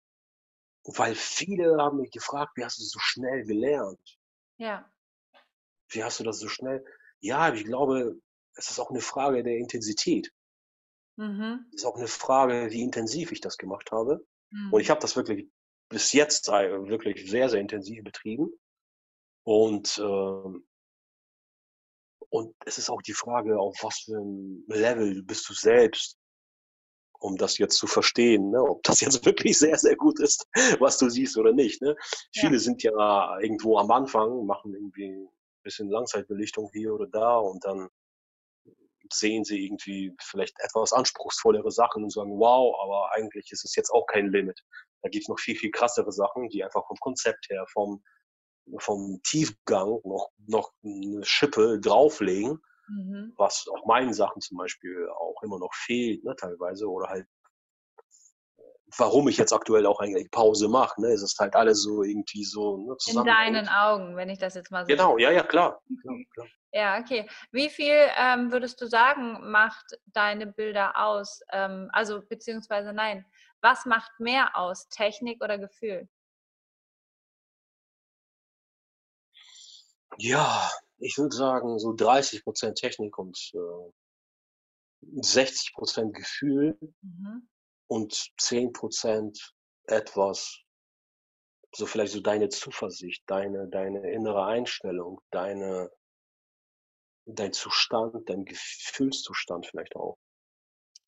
weil viele haben mich gefragt, wie hast du so schnell gelernt? Ja. Wie hast du das so schnell? Ja, ich glaube, es ist auch eine Frage der Intensität. Mhm. Ist auch 'ne Frage, wie intensiv ich das gemacht habe. Und ich Mhm. habe das wirklich bis jetzt ei wirklich sehr, sehr intensiv betrieben. Und, ähm und es ist auch die Frage, auf was für 'n Level bist du selbst, um das jetzt zu verstehen, ne? Ob das jetzt wirklich sehr, sehr gut ist, was du siehst oder nicht, ne? Ja. Viele sind ja irgendwo am Anfang, machen irgendwie bisschen Langzeitbelichtung hier oder da und dann sehen sie irgendwie vielleicht etwas anspruchsvollere Sachen und sagen: „Wow, aber eigentlich ist es jetzt auch kein Limit.“ Da gibt's noch viel, viel krassere Sachen, die einfach vom Konzept her, vom vom Tiefgang noch noch 'ne Schippe drauflegen, Mhm. was auch meinen Sachen zum Beispiel auch immer noch fehlt, ne, teilweise oder halt warum ich jetzt aktuell auch eigentlich Pause mache, ne? Es ist halt alles so irgendwie so, ne, In deinen. Augen, wenn ich das jetzt mal so Genau, ja, ja, klar. Klar, klar. Ja, okay. Wie viel, ähm, würdest du sagen, macht deine Bilder aus? Ähm, also beziehungsweise nein, was macht mehr aus, Technik oder Gefühl? Ja, ich würde sagen, so 30% Technik und, äh 60% Gefühl Mhm. und 10% etwas so vielleicht so deine Zuversicht, deine deine innere Einstellung, deine dein Zustand, dein Gefühlszustand vielleicht auch.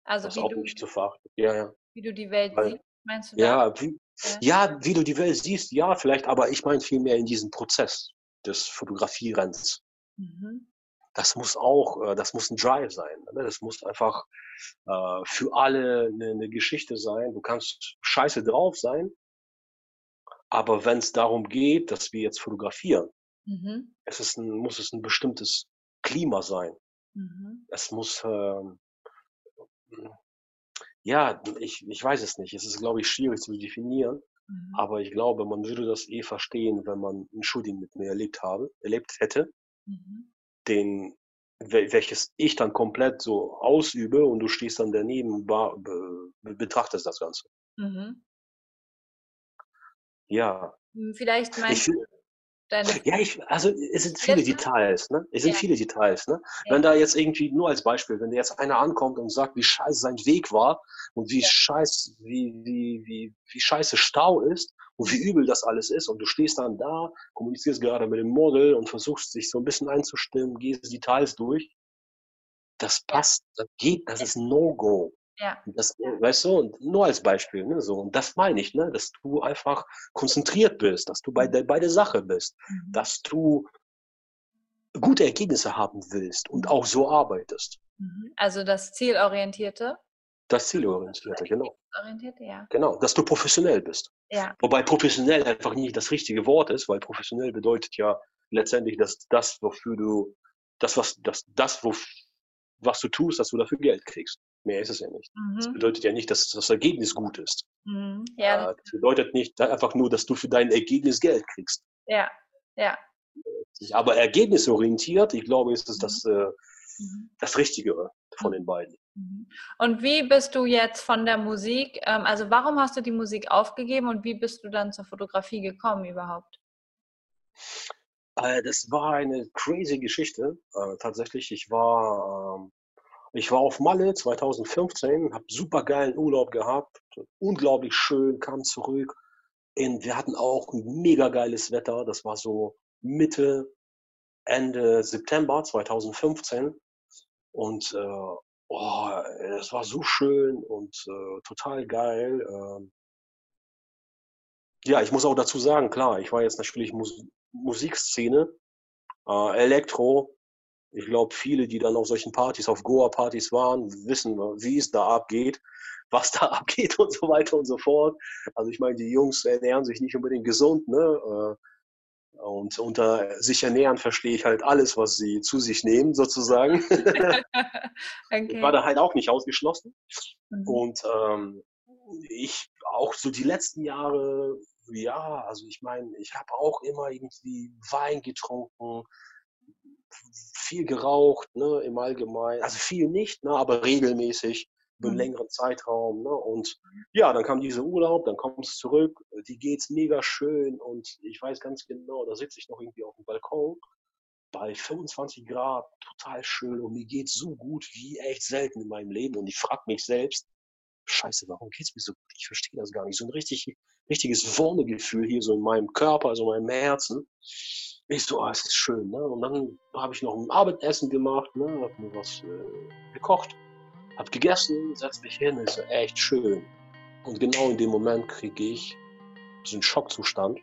Also Das wie auch du nicht zu verachten. Ja, ja. wie du die Welt Weil siehst, meinst du ja, wie Ja. ja, wie du die Welt siehst, ja, vielleicht, aber ich meine vielmehr in diesem Prozess des Fotografierens. Mhm. Das muss auch äh, das muss 'n Drive sein, ne? Das muss einfach, äh, für alle 'ne 'ne Geschichte sein. Du kannst scheiße drauf sein aber wenn's darum geht, dass wir jetzt fotografieren, Mhm. es ist 'n muss es 'n bestimmtes Klima sein. Mhm. Es muss, ähm hm, ja, ich ich weiß es nicht. Es ist, glaube ich, schwierig zu definieren, Mhm. aber ich glaube, man würde das eh verstehen, wenn man 'n Shooting mit mir erlebt habe erlebt hätte Mhm. den wel welches ich dann komplett so ausübe und du stehst dann daneben, be betrachtest das Ganze. Mhm. Ja. Hm, vielleicht Ich meinst fi du deine ja, ich also, es sind viele? Details, ne? Es sind Ja. viele Details, ne? Ja. Wenn da jetzt irgendwie nur als Beispiel, wenn da jetzt einer ankommt und sagt, wie scheiße sein Weg war und wie Ja. scheiß wie wie wie wie scheiße Stau ist und wie übel das alles ist und du stehst dann da, kommunizierst gerade mit dem Model und versuchst, dich so 'n bisschen einzustimmen, gehst die Details durch das passt, das geht das ist No-Go. Ja. Das Ja. weißt du? Und nur als Beispiel, ne, so. Und das meine ich, ne, dass du einfach konzentriert bist, dass du bei Mhm. der bei der Sache bist, Mhm. dass du gute Ergebnisse haben willst und Mhm. auch so arbeitest. Mhm. Also das Zielorientierte? Das Das Zielorientierte, genau. Ergebnisorientierte, ja. Genau, dass du professionell bist. Ja. Wobei professionell einfach nicht das richtige Wort ist, weil professionell bedeutet ja letztendlich, dass das, wofür du das, was das das, wof was du tust, dass du dafür Geld kriegst. Mehr ist es ja nicht. Das Mhm. bedeutet ja nicht, dass das Ergebnis gut ist. Mhm. Ja, das Äh, das bedeutet nicht einfach nur, dass du für dein Ergebnis Geld kriegst. Ja, ja. Aber ergebnisorientiert, ich glaube, ist es Mhm. das, äh Mhm. das Richtigere von den beiden. Mhm. Und wie bist du jetzt von der Musik ähm, also warum hast du die Musik aufgegeben und wie bist du dann zur Fotografie gekommen überhaupt? Äh, das war eine crazy Geschichte. Tatsächlich, ich war, ähm ich war auf Malle 2015, habe supergeilen Urlaub gehabt, unglaublich schön, kam zurück und wir hatten auch mega geiles Wetter. Das war so Mitte, Ende September 2015 und, äh, oh, es war so schön und, äh, total geil, ähm Ja, ich muss auch dazu sagen, klar, ich war jetzt natürlich Mus Musikszene, äh, Elektro. Ich glaube, viele, die dann auf solchen Partys, auf Goa-Partys waren, wissen, wie es da abgeht, was da abgeht und so weiter und so fort. Also, ich meine, die Jungs ernähren sich nicht unbedingt gesund, ne? Äh, und unter sich ernähren verstehe ich halt alles, was sie zu sich nehmen sozusagen. Ich war Okay. da halt auch nicht ausgeschlossen. Mhm. Und, ähm, ich auch so die letzten Jahre, ja, also, ich meine, ich habe auch immer irgendwie Wein getrunken, viel geraucht, ne, im Allgemeinen. Also, viel nicht, ne, aber regelmäßig über 'n Mhm. längeren Zeitraum, ne? Und ja, dann kam dieser Urlaub, dann kommst du zurück, dir geht's mega schön und ich weiß ganz genau, da sitze ich noch irgendwie auf'm Balkon bei 25 Grad, total schön und mir geht's so gut wie echt selten in meinem Leben und ich frage mich selbst, scheiße, warum geht's mir so gut? Ich verstehe das gar nicht. So ein richtig, richtiges Wurmegefühl hier so in meinem Körper, also in meinem Herzen. Ich so, ah, es ist schön, ne? Und dann habe ich noch ein Abendessen gemacht, ne? Hab mir was äh, gekocht, hab gegessen, setz mich hin, ist echt schön. Und genau in dem Moment kriege ich so einen Schockzustand.